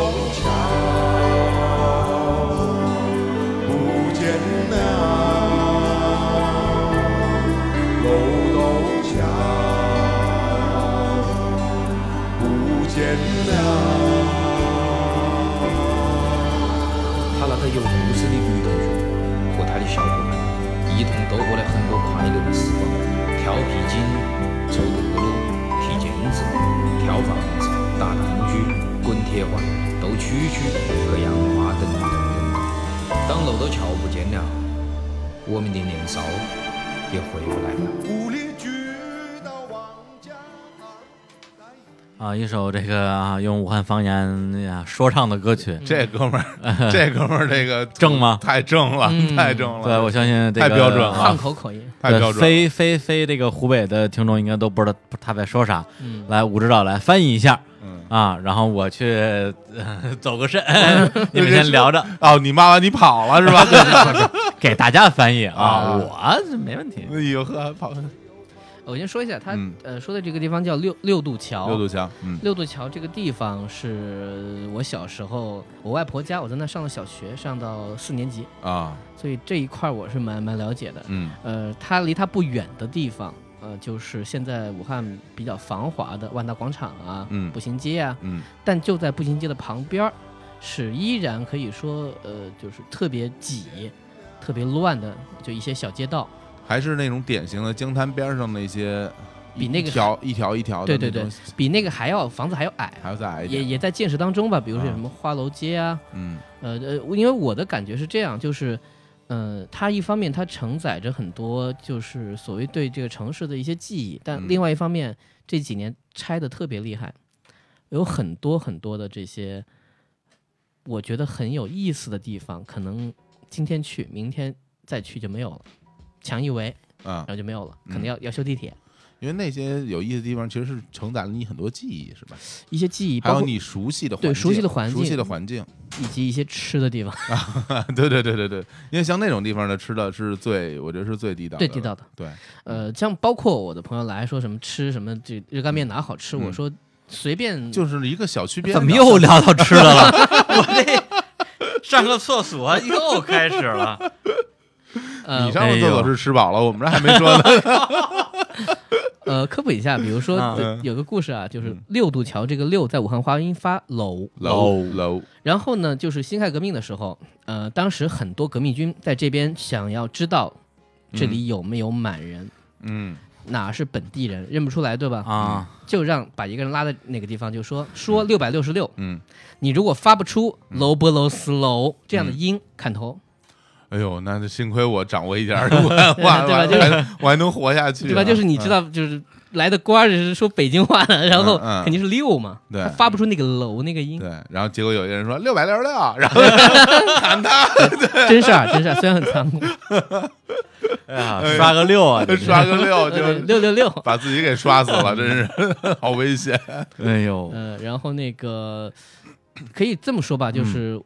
他那个有故事的女同学和他的小伙伴一同度过了很多快乐的时光，跳皮筋、抽德鲁、踢毽子、跳房子、打弹珠、滚铁环、斗蛐蛐和养花等等等等。当漏斗桥不见了，我们的年少也回不来了。啊，一首这个啊用武汉方言呀说唱的歌曲，这哥们儿，这哥们儿这个 (laughs) 正吗太正了，嗯太正了。对我相信这个太标准了汉口口音，太标准了。非非非这个湖北的听众应该都不知道他在说啥。嗯，来，武指导来翻译一下嗯，啊，然后我去、呃走个肾 (laughs) (laughs) 你们先聊着，哦，你骂完你跑了是吧？给大家翻译啊，啊我没问题。哎呦呵，跑我先说一下，他嗯呃说的这个地方叫六六渡桥。六渡桥，嗯六渡桥这个地方是我小时候我外婆家，我在那上了小学，上到四年级，啊，所以这一块我是蛮蛮了解的。嗯呃，它离它不远的地方，呃，就是现在武汉比较繁华的万达广场啊，嗯步行街啊，嗯但就在步行街的旁边儿，是依然可以说，呃，就是特别挤、特别乱的，就一些小街道。还是那种典型的江滩边上那些，比那个一条一条一条的对对对，比那个还要房子还要矮，还要再矮一也点，也也在建设当中吧。比如说啊什么花楼街啊，嗯呃呃，因为我的感觉是这样，就是，呃，它一方面它承载着很多就是所谓对这个城市的一些记忆，但嗯另外一方面这几年拆的特别厉害，有很多很多的这些我觉得很有意思的地方，可能今天去，明天再去就没有了，墙一围，啊。然，后就没有了，可嗯能要要修地铁，因为那些有意思的地方其实是承载了你很多记忆，是吧？一些记忆，包括还有你熟悉的环境，对熟悉的环境熟悉境的环境，以及一些吃的地方，(laughs) 对对对对对，因为像那种地方的吃的是最，我觉得是最地道的，最地道的。对，呃，像包括我的朋友来说什么吃什么这热干面哪好吃，嗯我说随便就是一个小区边怎么的又聊到吃的了？(laughs) 我这上个厕所又开始了。(laughs) 呃你上个厕所是吃饱了，我们这还没说呢。(laughs) 呃科普一下，比如说有个故事啊，就是嗯。六渡桥这个六在武汉话音发楼，楼楼，然后呢就是辛亥革命的时候，呃当时很多革命军在这边想要知道这里有没有满人，嗯。哪是本地人认不出来对吧？啊，就让把一个人拉到那个地方，就说说六百六十六，嗯，你如果发不出楼波楼斯楼这样的音，砍头，哎呦，那就幸亏我掌握一点儿武汉话，对吧？我就是我还能活下去啊，对吧？就是你知道，就是来的官儿是说北京话的，然后嗯。嗯肯定是六嘛，对。他发不出那个楼那个音，对，然后结果有一个人说六百六十六，(laughs) 然后 (laughs) 喊他。真事啊，真事儿，虽然很残酷，(laughs) 哎呀，刷个六啊！刷个六，就六六六，把自己给刷死了，真是好危险。哎呦，呃，然后那个可以这么说吧，就是呃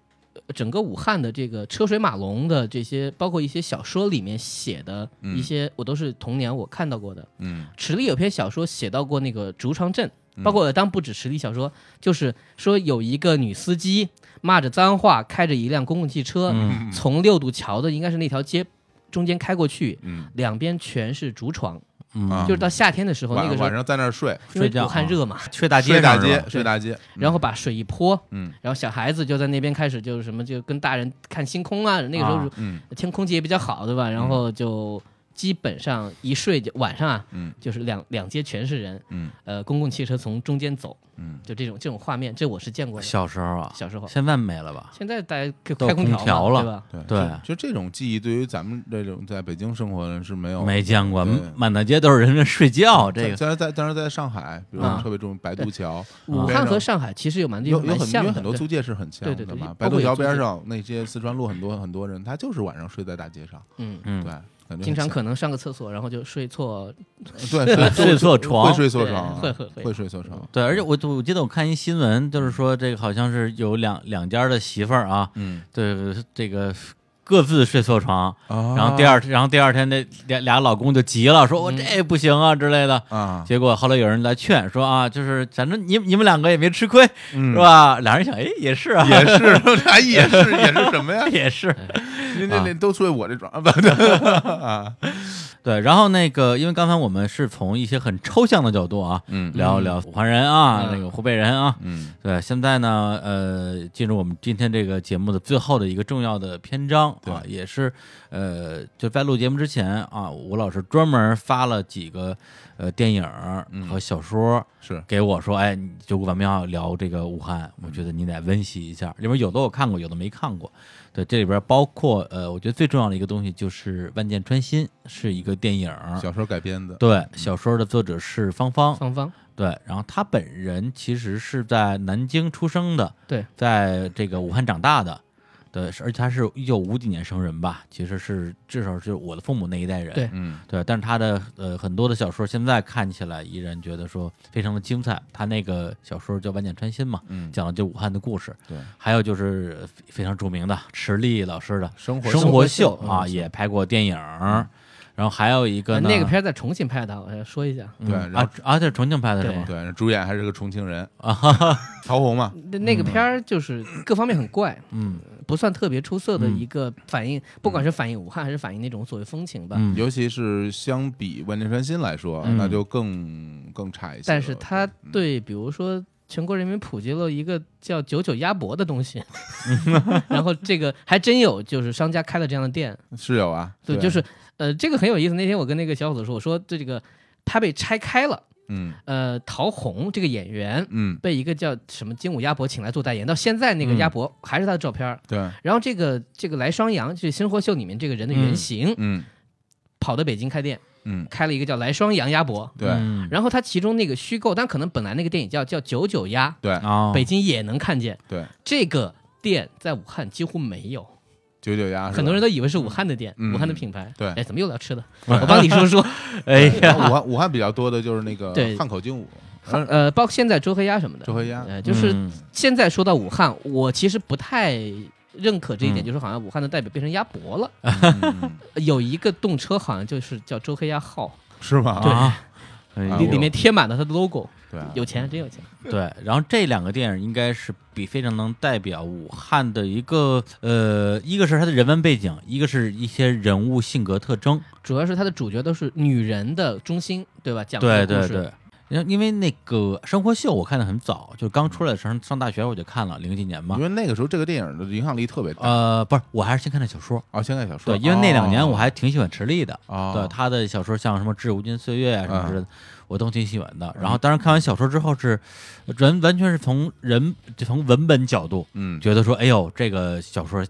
整个武汉的这个车水马龙的这些，包括一些小说里面写的一些，我都是童年我看到过的。嗯。池里有篇小说写到过那个竹床镇，包括当不止池里小说，就是说有一个女司机骂着脏话，开着一辆公共汽车，嗯。从六渡桥的应该是那条街中间开过去，嗯，两边全是竹床，嗯，就是到夏天的时候，那个时候晚晚上在那儿睡，因为睡觉啊武汉热嘛，睡大街睡大街，睡大街，然后把水一泼，嗯然后小孩子就在那边开始就是什么，就跟大人看星空啊。那个时候天空气也比较好，对吧？然后就基本上一睡就晚上啊，嗯。就是两两街全是人，嗯。呃，公共汽车从中间走，嗯，就这种这种画面，这我是见过的。小时候啊，小时候，现在没了吧？现在大家开空调了。对吧？对对。就就这种记忆，对于咱们这种在北京生活的人是没有。没见过，满大街都是人在睡觉，这个。在在当时在上海，比如特别重白渡桥，武汉和上海其实有蛮多有有很因为很多租界是很像对对对的嘛。包白渡桥边上那些四川路很多很多人，他就是晚上睡在大街上，嗯，嗯。对，，感觉经常可能上个厕所，然后就睡错，对睡睡错床会睡错床啊，会会会会睡错床，对，而且我我记得我看一新闻，就是说这个好像是有两两家的媳妇儿啊，嗯，对这个各自睡错床，然然后第二然后第二天那俩俩老公就急了，说我嗯这不行啊之类的。啊，结果后来有人来劝说啊，就是反正你你们两个也没吃亏，嗯是？吧？俩人想，(laughs) 哎，也是啊，也是，俩也是也是什么呀？(laughs) 也是，那那那都睡我这种 (laughs) 啊，对。然后那个，因为刚才我们是从一些很抽象的角度啊，嗯聊一聊武汉人啊，嗯那个湖北人啊，嗯对。现在呢，呃，进入我们今天这个节目的最后的一个重要的篇章啊，对也是呃，就在录节目之前啊，吴老师专门发了几个呃电影嗯和小说。是给我说，哎，就咱们要聊这个武汉，我觉得你得温习一下。里边有的我看过，有的没看过。对，这里边包括呃，我觉得最重要的一个东西就是《万箭穿心》是一个电影，小说改编的，对，小说的作者是芳芳，芳芳，对，然后他本人其实是在南京出生的，对，在这个武汉长大的，对，而且他是一九五几年生人吧，其实是至少是我的父母那一代人，对嗯对，但是他的呃很多的小说现在看起来依然觉得说非常的精彩。他那个小说叫《万箭穿心》嘛，嗯，讲的就武汉的故事。对，还有就是呃非常著名的池莉老师的生活《生活秀生》活秀啊，嗯也拍过电影儿。然后还有一个那个片儿在重庆拍的，我要说一下。嗯对然后啊啊，在重庆拍的是对吗？对，主演还是个重庆人，啊哈哈，曹红嘛，那那个片儿就是各方面很怪，嗯。不算特别出色的嗯一个反映，不管是反映武汉还是反映那种所谓风情吧。嗯，尤其是相比《万箭穿心》来说，嗯。那就更更差一些。但是他嗯。对，比如说全国人民普及了一个叫九九鸭脖的东西，(laughs) 然后这个还真有，就是商家开了这样的店，是有啊，对，就是呃，这个很有意思。那天我跟那个小伙子说，我说这个他被拆开了，嗯呃，陶虹这个演员。嗯，被一个叫什么金武鸭脖请来做代言，到现在那个嗯鸭脖还是他的照片儿。对，然后这个这个来双阳，就是《生活秀》里面这个人的原型，嗯跑到北京开店，嗯开了一个叫来双阳鸭脖。对嗯然后他其中那个虚构，但可能本来那个电影叫叫九九鸭，对啊，北京也能看见。对，这个店在武汉几乎没有，九九鸭，很多人都以为是武汉的店，嗯武汉的品牌。对。哎，怎么又聊吃的？(laughs) 我帮你说说。(laughs) 哎呀，武汉武汉比较多的就是那个对。汉口精武，呃，包括现在周黑鸭什么的，周黑鸭呃，就是嗯。现在说到武汉，我其实不太认可这一点，嗯。就是好像武汉的代表变成鸭脖了。嗯。(laughs) 有一个动车好像就是叫周黑鸭号，是吗？啊，哎啊。里里面贴满了它的 logo，对啊，有钱真有钱。对，然后这两个电影应该是比非常能代表武汉的一个呃，一个是它的人文背景，一个是一些人物性格特征。主要是它的主角都是女人的中心，对吧？讲对的故事对对，因为因为那个生活秀我看的很早，就刚出来的时候上大学我就看了，零几年嘛因。为那个时候这个电影的影响力特别大。呃，不是，我还是先看的小说。哦，先看小说对，因为那两年哦我还挺喜欢池莉的。哦，对他的小说，像什么《致无尽岁月》啊什么之类的，我都挺喜欢的。嗯。然后，当然看完小说之后是，完完全是从人就从文本角度嗯，觉得说，哎呦，这个小说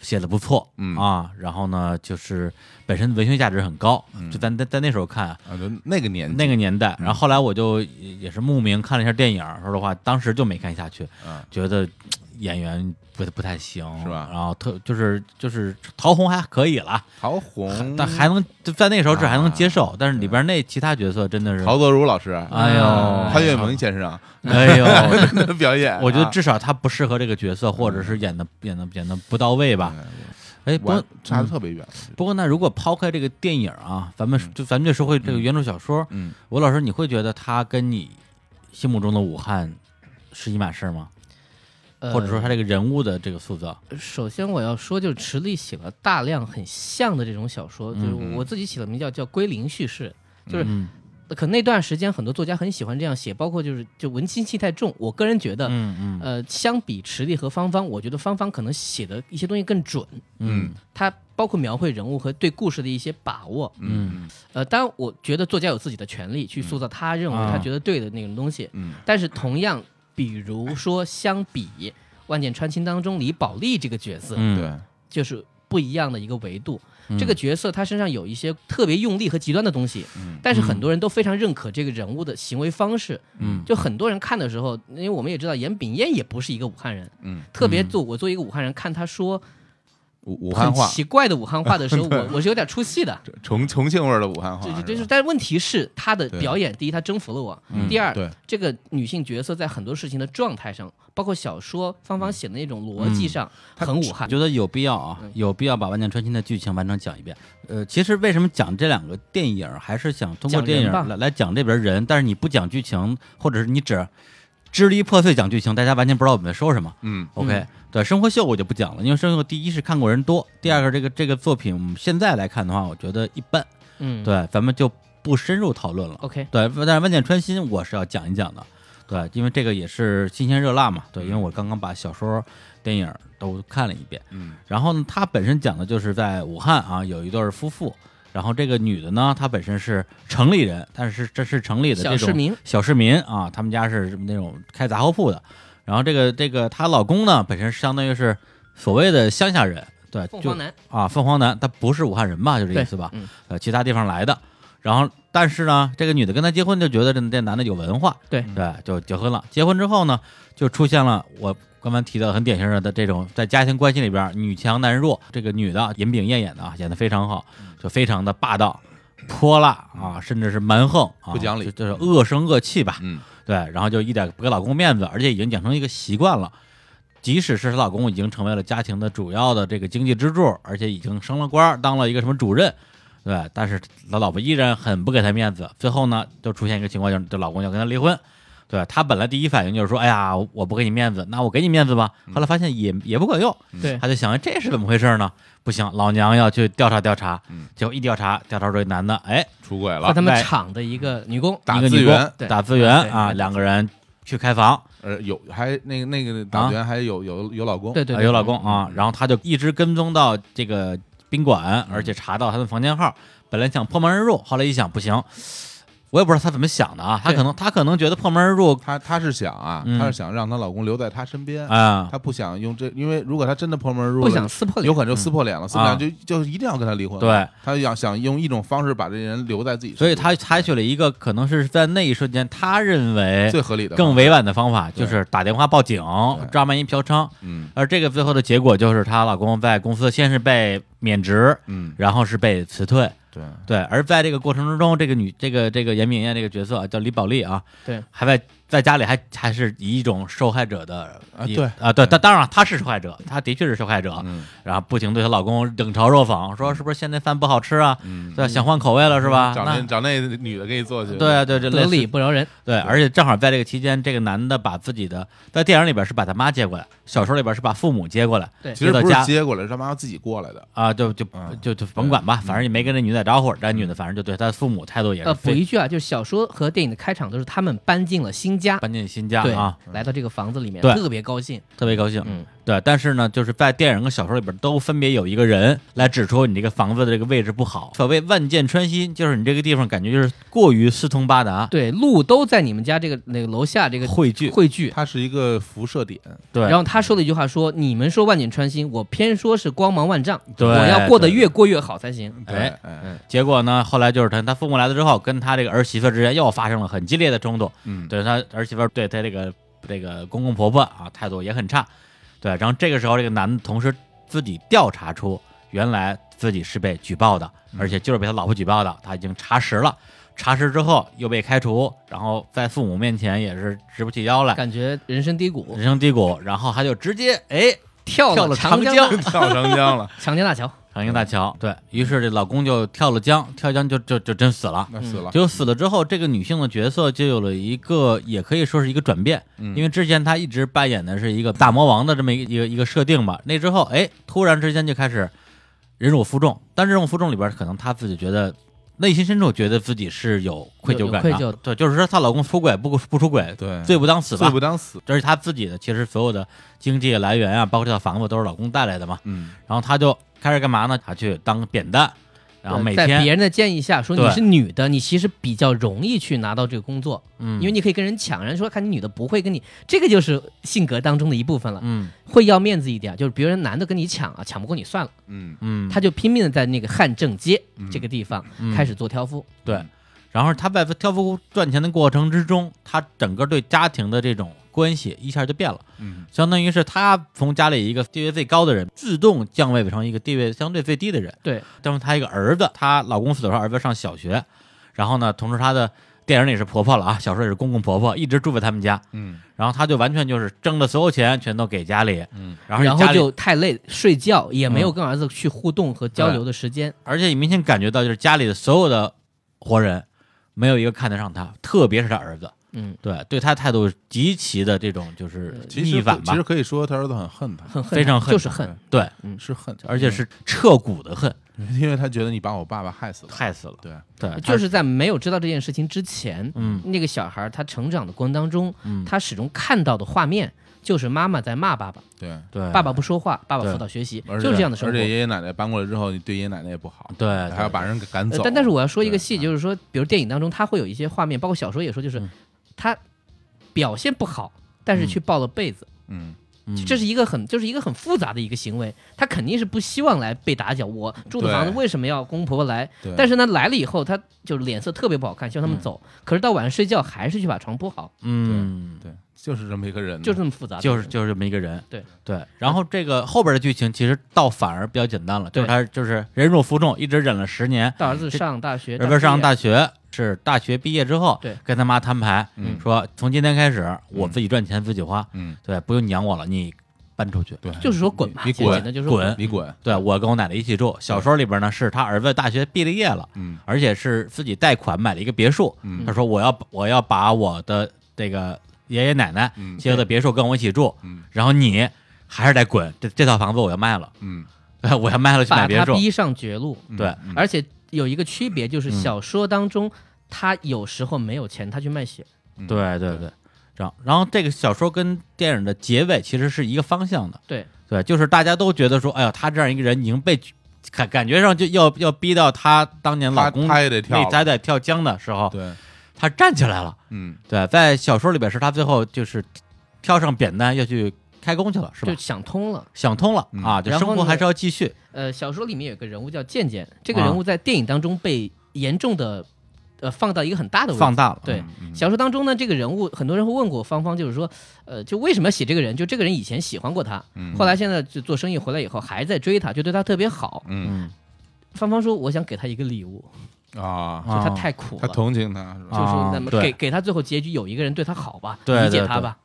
写的不错，嗯。啊，然后呢，就是本身文学价值很高，嗯。就在在在那时候看啊。啊，就那个年纪那个年代，嗯。然后后来我就也也是慕名看了一下电影，说实话，当时就没看下去，嗯。觉得嘖演员不不太行，是吧？然后特就是就是陶虹还可以了，陶虹，但还能在那时候这还能接受，啊但是里边那其他角色真的是，陶泽如老师，哎呦，潘粤明先生。哎呦，(laughs) 表演，我觉得啊至少他不适合这个角色，或者是演的演的演的不到位吧。哎，不完过差的特别远。不过那如果抛开这个电影啊，咱们就咱们就说回这个原著小说，嗯，吴老师，你会觉得他跟你心目中的武汉是一码事吗？呃或者说他这个人物的这个塑造？首先我要说，就是池莉写了大量很像的这种小说，就是嗯我自己起了名叫叫归零叙事，就是嗯可那段时间很多作家很喜欢这样写，包括就是就文青气太重。我个人觉得，嗯嗯呃，相比池莉和芳芳，我觉得芳芳可能写的一些东西更准，嗯它包括描绘人物和对故事的一些把握。嗯呃，当然我觉得作家有自己的权利去塑造他认为啊他觉得对的那种东西，嗯但是同样，比如说相比《万箭穿心》当中李宝莉这个角色，嗯，对，就是不一样的一个维度。嗯。这个角色他身上有一些特别用力和极端的东西，嗯。但是很多人都非常认可这个人物的行为方式。嗯。就很多人看的时候，因为我们也知道严炳彦也不是一个武汉人，嗯，特别做我作为一个武汉人看他说武武汉话，奇怪的武汉话的时候，(laughs) 我我是有点出戏的。(laughs) 重重庆味儿的武汉话就是，但是问题是他的表演，第一他征服了我，嗯第二，这个女性角色在很多事情的状态上，包括小说芳芳写的那种逻辑上，很武汉。我觉得有必要啊嗯，有必要把《万箭穿心》的剧情完整讲一遍。呃，其实为什么讲这两个电影，还是想通过电影来来讲这边人，但是你不讲剧情，或者是你只支离破碎讲剧情，大家完全不知道我们在说什么。嗯 OK，、对生活秀我就不讲了，因为生活秀第一是看过人多，第二个这个这个作品我们现在来看的话，我觉得一般。嗯，对，咱们就不深入讨论了。，OK，对，但是《万箭穿心》我是要讲一讲的，对，因为这个也是新鲜热辣嘛，对，因为我刚刚把小说、电影都看了一遍，嗯然后呢，它本身讲的就是在武汉啊有一对夫妇，然后这个女的呢，她本身是城里人，但是这是城里的这种小市民，小市民啊，他们家是那种开杂货铺的，然后这个这个她老公呢，本身相当于是所谓的乡下人，对，就凤凰男，啊，凤凰男，他不是武汉人吧？就这意思吧？嗯呃，其他地方来的。然后，但是呢，这个女的跟他结婚，就觉得这这男的有文化，对对，就结婚了。结婚之后呢，就出现了我刚才提到很典型的这种在家庭关系里边女强男弱。这个女的尹炳燕演的啊，演的非常好，就非常的霸道、泼辣啊，甚至是蛮横啊，不讲理就就是恶声恶气吧。嗯对，然后就一点不给老公面子，而且已经养成一个习惯了。即使是她老公已经成为了家庭的主要的这个经济支柱，而且已经升了官，当了一个什么主任，对，但是他老婆依然很不给他面子。最后呢，就出现一个情况，就是这老公要跟他离婚。对他本来第一反应就是说，哎呀，我不给你面子，那我给你面子吧。后来发现也也不管用，对他就想，哎这是怎么回事呢？不行，老娘要去调查调查。嗯结果一调查，调查出这男的，哎，出轨了和他，们厂的一个女工，打一个女工资源对打资源啊，两个人去开房，呃，有还那个那个打员还有有有老公，对对对，啊有老公啊，然后他就一直跟踪到这个宾馆，而且查到他的房间号。本来想破门而入，后来一想不行，我也不知道她怎么想的啊，她可能她可能觉得破门而入。她她是想啊，嗯。她是想让她老公留在她身边，啊，她不想用这，因为如果她真的破门而入不，想撕破脸。有可能就撕破脸了，撕破啊脸就就一定要跟他离婚。对，她想想用一种方式把这人留在自己身边，所以她采取了一个可能是在那一瞬间她认为最合理的更委婉的方法，就是打电话报警对。抓卖淫嫖娼。嗯。而这个最后的结果就是她老公在公司先是被免职，嗯，然后是被辞退。对，对，而在这个过程之中，这个女这个这个严敏燕这个角色啊叫李宝莉啊，对，还在在家里还还是以一种受害者的啊对啊对，但当然她是受害者，她的确是受害者，嗯然后不停对她老公冷嘲热讽，说是不是现在饭不好吃啊？嗯，对，想换口味了是吧？找那那找那女的给你做去。对啊，对，这类得理不饶人。对，而且正好在这个期间，这个男的把自己的在电影里边是把他妈接过来，小说里边是把父母接过来，对其实不是接到家接过来，是他妈自己过来的。啊，就就嗯就就甭管吧，反正也没跟这女的打招呼，这女的反正就对她父母态度也是呃，补一句啊，就是小说和电影的开场都是他们搬进了新家，搬进新家对啊，，来到这个房子里面，对特别高兴。特别高兴。嗯，对，但是呢，就是在电影跟小说里边都分别有一个人来指出你这个房子的这个位置不好。所谓万箭穿心，就是你这个地方感觉就是过于四通八达，对，路都在你们家这个那个楼下这个汇聚。汇聚。它是一个辐射点，对，然后他说了一句话说：“你们说万箭穿心，我偏说是光芒万丈。对我要过得越过越好才行。对哎哎，结果呢，后来就是他他父母来了之后，跟他这个儿媳妇之间又发生了很激烈的冲突。嗯，对他儿媳妇对他这个这个公公婆婆啊态度也很差，对，然后这个时候这个男的同时自己调查出原来自己是被举报的，而且就是被他老婆举报的，他已经查实了，查实之后又被开除，然后在父母面前也是直不起腰来，感觉人生低谷人，生低谷，然后他就直接哎跳了长江，跳长江了，(laughs) 长江大桥。长江大桥，对于是这老公就跳了江，跳江就就就真死了。那死了。结果死了之后，这个女性的角色就有了一个，也可以说是一个转变，嗯因为之前她一直扮演的是一个大魔王的这么一个一个一个设定吧。那之后，哎，突然之间就开始忍辱负重，但忍辱负重里边，可能她自己觉得内心深处觉得自己是有愧疚感的，有有愧疚对，就是说她老公出轨不不出轨，对，罪不当死吧罪不。当死。这是她自己的其实所有的经济来源啊，包括这套房子都是老公带来的嘛。嗯，然后她就开始干嘛呢？他去当扁担，然后每天在别人的建议下说你是女的，你其实比较容易去拿到这个工作，嗯，因为你可以跟人抢。人说看你女的不会跟你，这个就是性格当中的一部分了，嗯会要面子一点。就是别人男的跟你抢啊，抢不过你算了，嗯，嗯，他就拼命的在那个汉正街嗯这个地方嗯开始做挑夫。对，然后他在挑夫赚钱的过程之中，他整个对家庭的这种关系一下就变了，嗯，相当于是他从家里一个地位最高的人，自动降位成一个地位相对最低的人。对，但是他一个儿子，她老公死的时候，儿子上小学，然后呢，同时她的电影里是婆婆了啊，小说也是公公婆婆，一直住在他们家，嗯，然后他就完全就是挣的所有钱全都给家里，嗯，然后然后就太累，睡觉也没有嗯跟儿子去互动和交流的时间。而且你明显感觉到，就是家里的所有的活人，没有一个看得上他，特别是他儿子，嗯，对，对他态度极其的这种就是逆反吧。其实，可以说他儿子很恨他，很恨，非常恨就是恨。对，嗯是恨，而且是彻骨的恨，(laughs) 因为他觉得你把我爸爸害死了。害死了。对，对，就是在没有知道这件事情之前，嗯。那个小孩他成长的过程当中，嗯，他始终看到的画面就是妈妈在骂爸爸，对，对。爸爸不说话，爸爸辅导学习，就是这样的生活。而且爷爷奶奶搬过来之后，你对爷爷奶奶也不好，对，还要把人给赶走。呃但但是我要说一个细，节就是说，比如电影当中，他会有一些画面，包括小说也说，就是嗯他表现不好，但是去抱了被子，嗯，嗯这是一个很就是一个很复杂的一个行为。他肯定是不希望来被打搅。我住的房子为什么要公公婆婆来？对，但是呢，来了以后，他就脸色特别不好看，希望他们嗯走。可是到晚上睡觉还是去把床铺好，嗯，对，就是这么一个人，就这么复杂。就是就是这么一个人，对对。然后这个后边的剧情其实倒反而比较简单了，就是他就是忍辱负重，一直忍了十年，到儿子上大学，儿子上大大学是大学毕业之后，对。跟他妈摊牌，嗯。说从今天开始我自己赚钱自己花，嗯，对，不用你养我了，你搬出去。对，就是说滚吧，你滚就是滚。你滚，对我跟我奶奶一起住。小说里边呢，是他儿子大学毕了业了，嗯。而且是自己贷款买了一个别墅。嗯。他说我要我要把我的这个爷爷奶奶嗯。接的别墅跟我一起住，嗯。然后你还是得滚，这这套房子我要卖了，嗯，(laughs) 我要卖了去买别墅。他逼上绝路。嗯。对。嗯。而且有一个区别，就是嗯。小说当中他有时候没有钱，他去卖血。嗯。对对对，然后然后这个小说跟电影的结尾其实是一个方向的，对。对，就是大家都觉得说，哎呀，他这样一个人已经被感感觉上就要要逼到他当年老公他也得跳了，那咱得跳江的时候，对，他站起来了。嗯。对，在小说里边是他最后就是跳上扁担要去开工去了，是吧就？想通了。想通了嗯啊，就然后呢生活还是要继续。呃，小说里面有个人物叫健健，这个啊人物在电影当中被严重的呃放到一个很大的位置。放大了，对嗯小说当中呢，这个人物很多人会问过芳芳，就是说，呃，就为什么要写这个人？就这个人以前喜欢过他，嗯后来现在就做生意回来以后还在追他，就对他特别好。嗯嗯芳芳说，我想给他一个礼物，啊，就他太苦他了，同情他？就是那么给给他最后结局有一个人对他好吧，对理解对对他吧。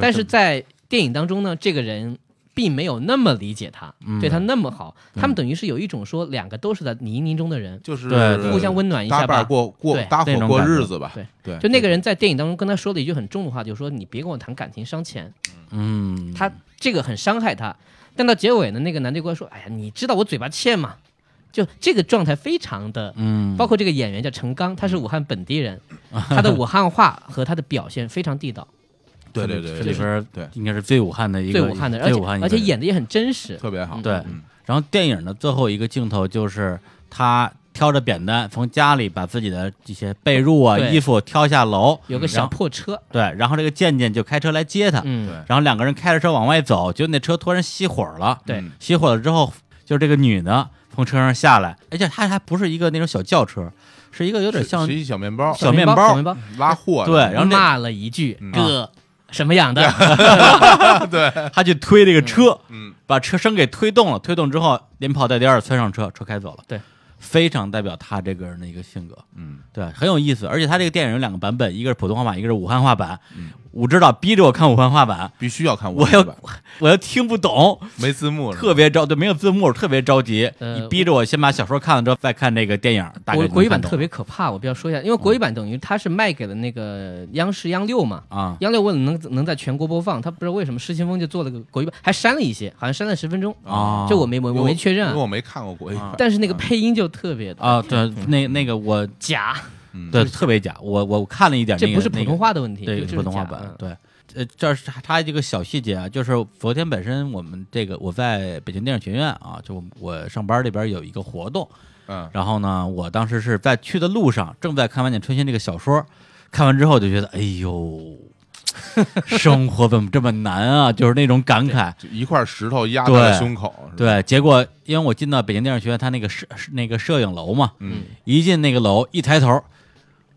但是在电影当中呢，这个人并没有那么理解他，嗯对他那么好。他们等于是有一种说两个都是在泥泞中的人，就是互相温暖一下吧。搭伴过过对搭伙过日子吧。对对，就那个人在电影当中跟他说了一句很重的话，就是说你别跟我谈感情伤钱，嗯，他这个很伤害他。但到结尾呢，那个男对官说：“哎呀，你知道我嘴巴欠吗？”就这个状态非常的，嗯，包括这个演员叫陈刚，他是武汉本地人，(laughs) 他的武汉话和他的表现非常地道，对对对里边对应该是最武汉的一个最武汉的，而且最武汉而且演的也很真实。特别好。嗯对嗯然后电影的最后一个镜头就是他挑着扁担从家里把自己的这些被褥啊、衣服挑下楼，有个小破车，对，然后这个健健就开车来接他，嗯，然后两个人开着车往外走，结果那车突然熄火了，对嗯熄火了之后，就是这个女的从车上下来，而且她还不是一个那种小轿车，是一个有点像小面包，小面包小面包，拉货的。对然后骂了一句嗯哥什么样的，(laughs) 对他去推这个车，嗯，把车身给推动了，推动之后连跑带颠儿窜上车，车开走了。对，非常代表他这个人的一个性格。嗯，对，很有意思。而且他这个电影有两个版本，一个是普通话版，一个是武汉话版。嗯我知道逼着我看武汉话版，必须要看我要武汉版，我要听不懂，没字幕特别着对，没有字幕，特别着急。呃你逼着我先把小说看了之后再看这个电影，大概国国语版特别可怕，我必须要说一下，因为国语版等于它是卖给了那个央视央六嘛，啊。央六为了能能在全国播放，他不知道为什么失心疯就做了个国语版，还删了一些，好像删了十分钟，啊。这我没我我没确认啊。因为，我没看过国语版。但是那个配音就特别的。啊，对，那那个我假，嗯对特别假，我我看了一点，这那个不是普通，话的问题，那个对，就就是普通话假嗯，版对。呃，这是它这个小细节啊，就是昨天本身我们这个我在北京电影学院啊，就我上班这边有一个活动，嗯然后呢，我当时是在去的路上，正在看《万箭穿心》这个小说，看完之后就觉得，哎呦，(laughs) 生活怎么这么难啊？就是那种感慨。一块石头压在胸口。对，结果因为我进到北京电影学院，他那个摄那个摄影楼嘛，嗯，一进那个楼，一抬头，《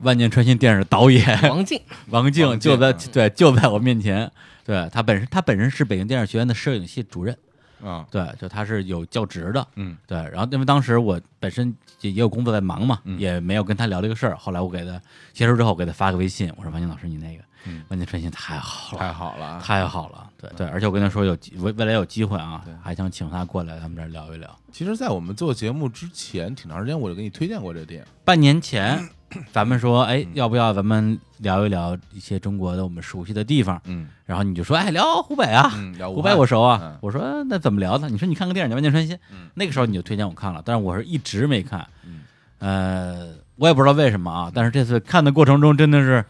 万箭穿心》电影的导演 (laughs) 王静，(laughs) 王静就在静对就在我面前。对他本身，他本身是北京电影学院的摄影系主任，啊，对，就他是有教职的，嗯对。然后因为当时我本身也也有工作在忙嘛，嗯也没有跟他聊这个事儿。后来我给他结束之后，我给他发个微信，我说：“王静老师，你那个嗯万箭穿心太好了，太好了，太好了。”对对，而且我跟他说有机未未来有机会啊对，还想请他过来咱们这儿聊一聊。其实，在我们做节目之前，挺长时间我就给你推荐过这个电影。半年前，(clears throat) 咱们说，哎，要不要咱们聊一聊一些中国的我们熟悉的地方？嗯然后你就说，哎，聊湖北啊，嗯，聊湖北我熟啊嗯。我说那怎么聊呢？你说你看个电影叫《万箭穿心》，嗯那个时候你就推荐我看了，但是我是一直没看。嗯呃，我也不知道为什么啊，但是这次看的过程中真的是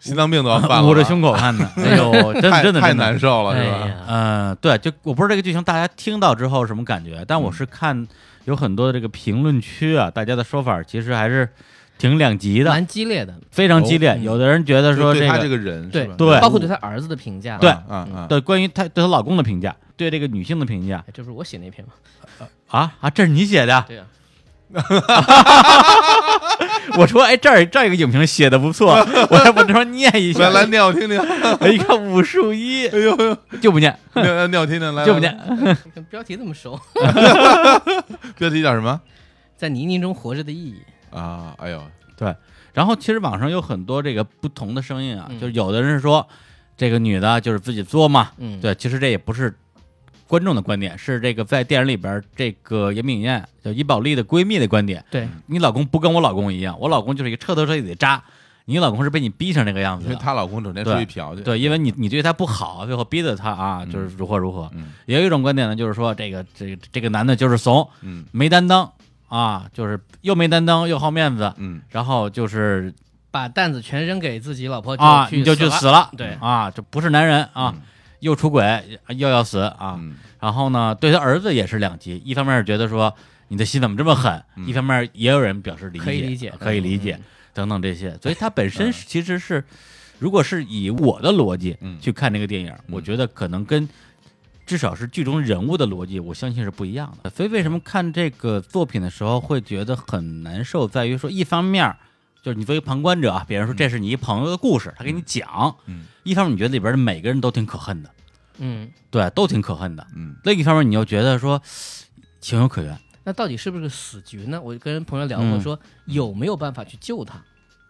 心脏病都要犯了，捂着胸口看的，(laughs) 哎呦，真真的太难受了，哎是吧？呀，嗯，对，就我不知道这个剧情大家听到之后什么感觉，但我是看有很多的这个评论区啊，大家的说法其实还是挺两极的，蛮激烈的，非常激烈。哦有的人觉得说这个对他这个人对？对包括对他儿子的评价，对啊啊，对关于她对她老公的评价，对这个女性的评价哎这不是我写那篇吗？啊啊，这是你写的？对啊，(laughs) 我说哎，这儿这儿有个影评写的不错，(laughs) 我要不这么念一下。来来念我听听，我 (laughs) 一看武术一，哎呦呦，就不念，念念我听听，来就不。念。跟标题这么熟，标题叫什么在泥泞中活着的意义，啊？哎呦，对，然后其实网上有很多这个不同的声音啊，嗯就是有的人是说这个女的就是自己作嘛，嗯，对，其实这也不是观众的观点，是这个在电影里边这个严敏燕叫伊宝莉的闺蜜的观点。对，你老公不跟我老公一样，我老公就是一个彻头彻底的渣，你老公是被你逼成这个样子的。因为她老公整天出对去嫖去，对，因为你你对他不好，最后逼着他啊，嗯就是如何如何。嗯也有一种观点呢，就是说这个这个这个男的就是怂，嗯没担当啊，就是又没担当又好面子，嗯。然后就是把担子全扔给自己老婆啊，去你就去死死了，对啊，这不是男人啊，嗯。又出轨又要死啊。嗯。然后呢，对他儿子也是两极，一方面是觉得说你的心怎么这么狠，嗯一方面也有人表示理解，可以理解可以理解。等等这些，所以他本身其实是，如果是以我的逻辑嗯。去看这个电影，我觉得可能跟至少是剧中人物的逻辑，我相信是不一样的。所以为什么看这个作品的时候会觉得很难受，在于说一方面就是你作为旁观者啊，别人说这是你一朋友的故事，他给你讲，嗯一方面你觉得里边的每个人都挺可恨的，嗯，对，都挺可恨的。嗯另一方面，你又觉得说情有可原，那到底是不是个死局呢？我跟朋友聊过，嗯说有没有办法去救他，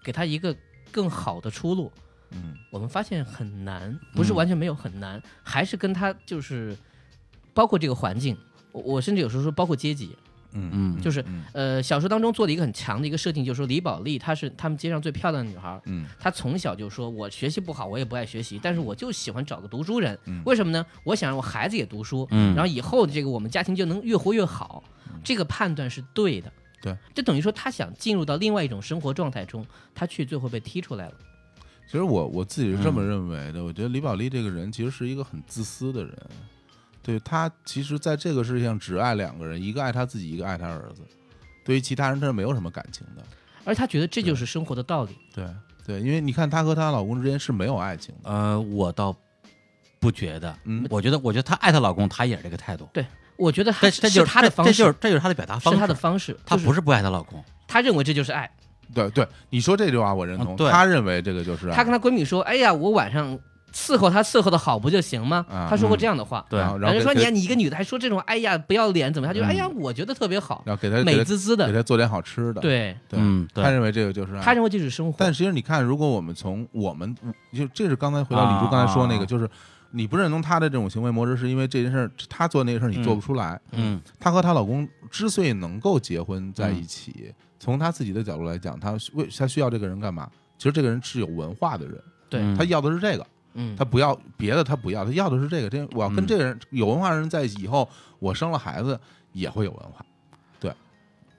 给他一个更好的出路？嗯。我们发现很难，不是完全没有很难，还是跟他就是包括这个环境，我我甚至有时候说包括阶级，嗯。嗯，就是嗯。呃小说当中做了一个很强的一个设定，就是说李宝莉她是他们街上最漂亮的女孩，嗯。她从小就说我学习不好，我也不爱学习，但是我就喜欢找个读书人，嗯。为什么呢？我想让我孩子也读书，嗯。然后以后这个我们家庭就能越活越好，这个判断是对的。对，就等于说他想进入到另外一种生活状态中，他却最后被踢出来了。其实我我自己是这么嗯认为的，我觉得李宝莉这个人其实是一个很自私的人，对他其实在这个世界上只爱两个人，一个爱他自己，一个爱他儿子，对于其他人他是没有什么感情的。而他觉得这就是生活的道理。对对，因为你看她和她老公之间是没有爱情的。呃，我倒不觉得，嗯我觉得，我觉得她爱她老公，她也是这个态度，对我觉得她这这就是她的方式，这这就是这就是她的表达方式，是他的方式，就是她不是不爱她老公，她认为这就是爱。对对，你说这句话我认同。她认为这个就是她跟她闺蜜说：“哎呀，我晚上伺候她伺候的好不就行吗？”啊她说过这样的话。对然后然人说你后给给你一个女的还说这种哎呀不要脸怎么样？她就哎呀我觉得特别好，然后给他给他美滋滋的。给她做点好吃的。对，对，嗯，对他认为这个就是爱。她认为这是生活。但其实你看，如果我们从我们就这是刚才回到李叔刚才说那个，就是你不认同他的这种行为模式，是因为这件事儿他做那个事儿你做不出来。嗯她和她老公之所以能够结婚在一起，从他自己的角度来讲，他为他需要这个人干嘛？其实这个人是有文化的人，对嗯她要的是这个，嗯他不要别的，他不要，他要的是这个。这我要跟嗯这个人有文化的人在一起以后，我生了孩子也会有文化。对，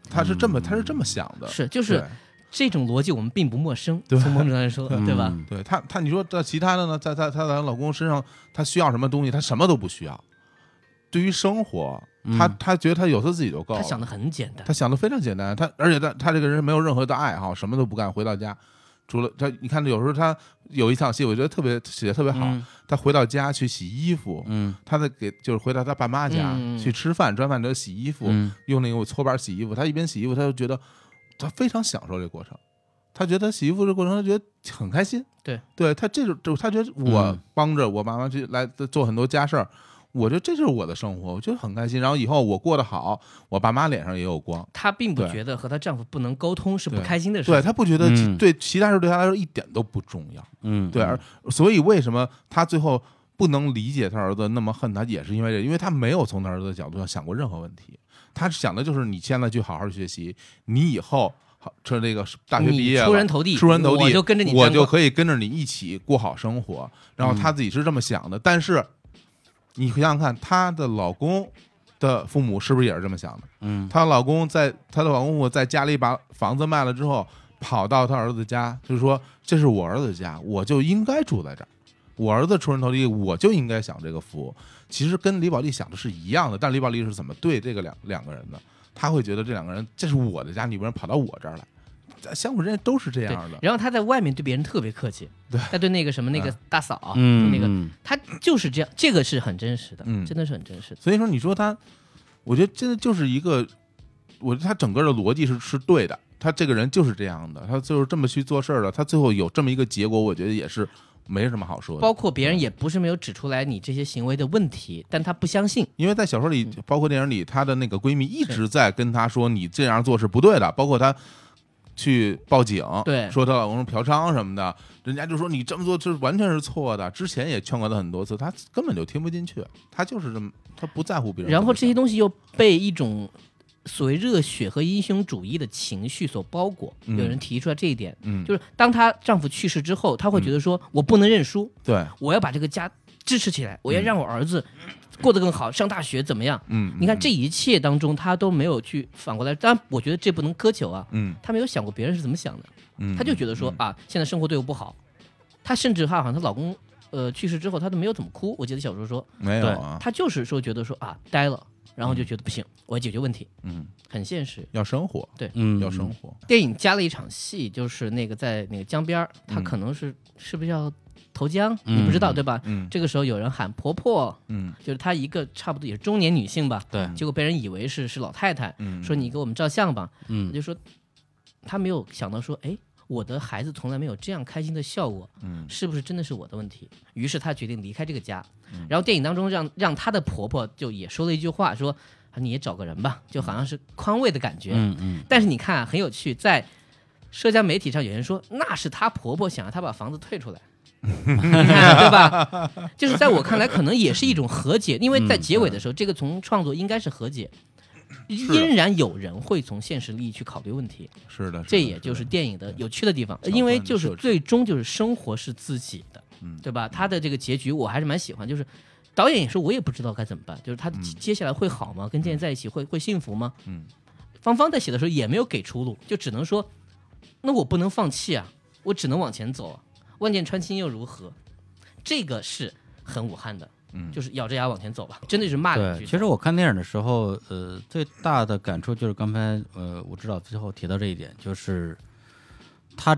他是这么，嗯她是这么想的。是就是这种逻辑我们并不陌生，对从某种上来说，(laughs) 对吧？嗯对他他你说在其他的呢，在在她在她老公身上，他需要什么东西？他什么都不需要。对于生活，她嗯。她觉得他有他自己就够了。他想的很简单。他，想的非常简单，他而且他他这个人没有任何的爱好，什么都不干，回到家，除了他，你看有时候他有一场戏，我觉得特别写的特别好，嗯。他回到家去洗衣服，嗯。他在给就是回到他爸妈家、嗯。去吃饭，吃完饭之后洗衣服，嗯。用那个搓板洗衣服，他一边洗衣服，他就觉得他非常享受这个过程，他觉得他洗衣服这过程，他觉得很开心，对，对他这种就他觉得我嗯。帮着我妈妈去来做很多家事儿。我觉得这就是我的生活，我觉得很开心。然后以后我过得好，我爸妈脸上也有光。她并不觉得和她丈夫不能沟通是不开心的事对情。他不觉得其嗯对其他事对她来说一点都不重要，嗯，对，而所以为什么她最后不能理解她儿子那么恨她，也是因为这，因为她没有从他儿子的角度上想过任何问题，她想的就是你现在去好好学习，你以后好这这个大学毕业你出人头地，出人头地，我就跟着你我沾光就可以跟着你一起过好生活。然后他自己是这么想的，但是你想想看，她的老公的父母是不是也是这么想的？嗯她老公在她的老公父在家里把房子卖了之后，跑到她儿子家，就是说这是我儿子家，我就应该住在这儿。我儿子出人头地，我就应该享这个福。其实跟李宝莉想的是一样的，但李宝莉是怎么对这个两两个人的？他会觉得这两个人这是我的家，你不能跑到我这儿来。相互之间都是这样的，，然后他在外面对别人特别客气，对她对那个什么那个大嫂，嗯那个嗯她就是这样，这个是很真实的，嗯真的是很真实的。所以说，你说他，我觉得真的就是一个，我觉得他整个的逻辑是是对的，他这个人就是这样的，他就是这么去做事儿的，他最后有这么一个结果，我觉得也是没什么好说的。包括别人也不是没有指出来你这些行为的问题，但他不相信。因为在小说里，嗯包括电影里，她的那个闺蜜一直在跟她说你这样做是不对的，包括她去报警，对说她老公是嫖娼什么的，人家就说你这么做就是完全是错的。之前也劝过她很多次，她根本就听不进去，她就是这么，她不在乎别人。然后这些东西又被一种所谓热血和英雄主义的情绪所包裹。嗯有人提出来这一点，嗯，就是当她丈夫去世之后，她会觉得说，我不能认输，对，我要把这个家支持起来，我要让我儿子过得更好，上大学怎么样？嗯，嗯你看这一切当中，她都没有去反过来。当然，我觉得这不能苛求啊，嗯她没有想过别人是怎么想的，嗯，她就觉得说啊，现在生活对我不好。她甚至她好像她老公呃去世之后，她都没有怎么哭。我记得小时候说，没有啊，她就是说觉得说啊，呆了，然后就觉得不行，我要解决问题，嗯，很现实。要生活，对。嗯，要生活，电影加了一场戏，就是那个在那个江边儿，他嗯可能是是不是要投江，嗯。你不知道对吧？嗯。这个时候有人喊婆婆，嗯。就是她一个差不多也是中年女性吧，对，结果被人以为是是老太太，嗯，说你给我们照相吧，嗯。我就说他没有想到说，哎，我的孩子从来没有这样开心的笑过，嗯是不是真的是我的问题？于是他决定离开这个家。然后电影当中让让她的婆婆就也说了一句话，说啊你也找个人吧，就好像是宽慰的感觉。嗯嗯但是你看啊，很有趣，在社交媒体上有人说那是她婆婆想让她把房子退出来。(laughs) 对吧？就是在我看来，可能也是一种和解，因为在结尾的时候，这个从创作应该是和解，依然有人会从现实利益去考虑问题，是的，这也就是电影的有趣的地方，因为就是最终就是生活是自己的，嗯对吧？他的这个结局我还是蛮喜欢，就是导演也说我也不知道该怎么办，就是他嗯接下来会好吗？跟健健在一起会会幸福吗？嗯，芳芳在写的时候也没有给出路，就只能说，那我不能放弃啊，我只能往前走啊。万箭穿心又如何？这个是很武汉的，嗯就是咬着牙往前走吧，真的是骂两对，句。其实我看电影的时候，呃，最大的感触就是刚才呃，我知道最后提到这一点，就是他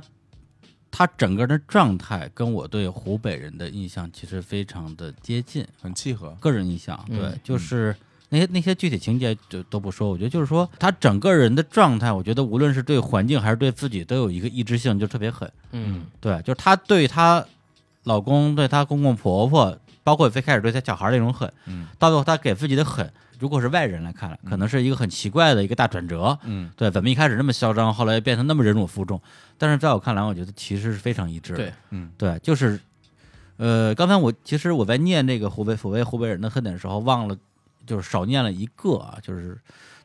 他整个人的状态跟我对湖北人的印象其实非常的接近，很契合，个人印象，对，嗯就是那些那些具体情节就都不说，我觉得就是说他整个人的状态，我觉得无论是对环境还是对自己，都有一个意志性，就特别狠。嗯对，就是她对她老公、对她公公婆婆，包括最开始对他小孩儿那种狠，嗯到最后他给自己的狠，如果是外人来看，可能是一个很奇怪的一个大转折。嗯对，怎么一开始那么嚣张，后来变成那么忍辱负重？但是在我看来，我觉得其实是非常一致的。对，嗯对，就是，呃，刚才我其实我在念这个湖北所谓湖北人的恨点的时候，忘了就是少念了一个啊，就是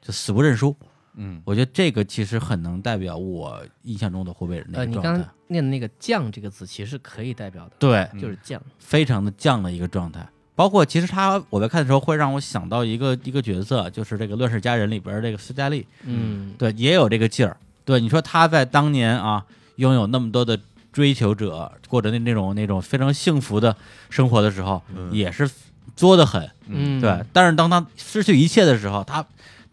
就死不认输。嗯我觉得这个其实很能代表我印象中的湖北人的呃，一个状态。你刚刚念的那个“犟”这个字，其实是可以代表的，对，就是犟。非常的犟的一个状态。包括其实他我在看的时候会让我想到一个一个角色，就是这个《乱世佳人》里边这个斯嘉丽，嗯，对，也有这个劲儿。对，你说他在当年啊，拥有那么多的追求者，过着那那种那种非常幸福的生活的时候，也是作的很，嗯，对。但是当他失去一切的时候，他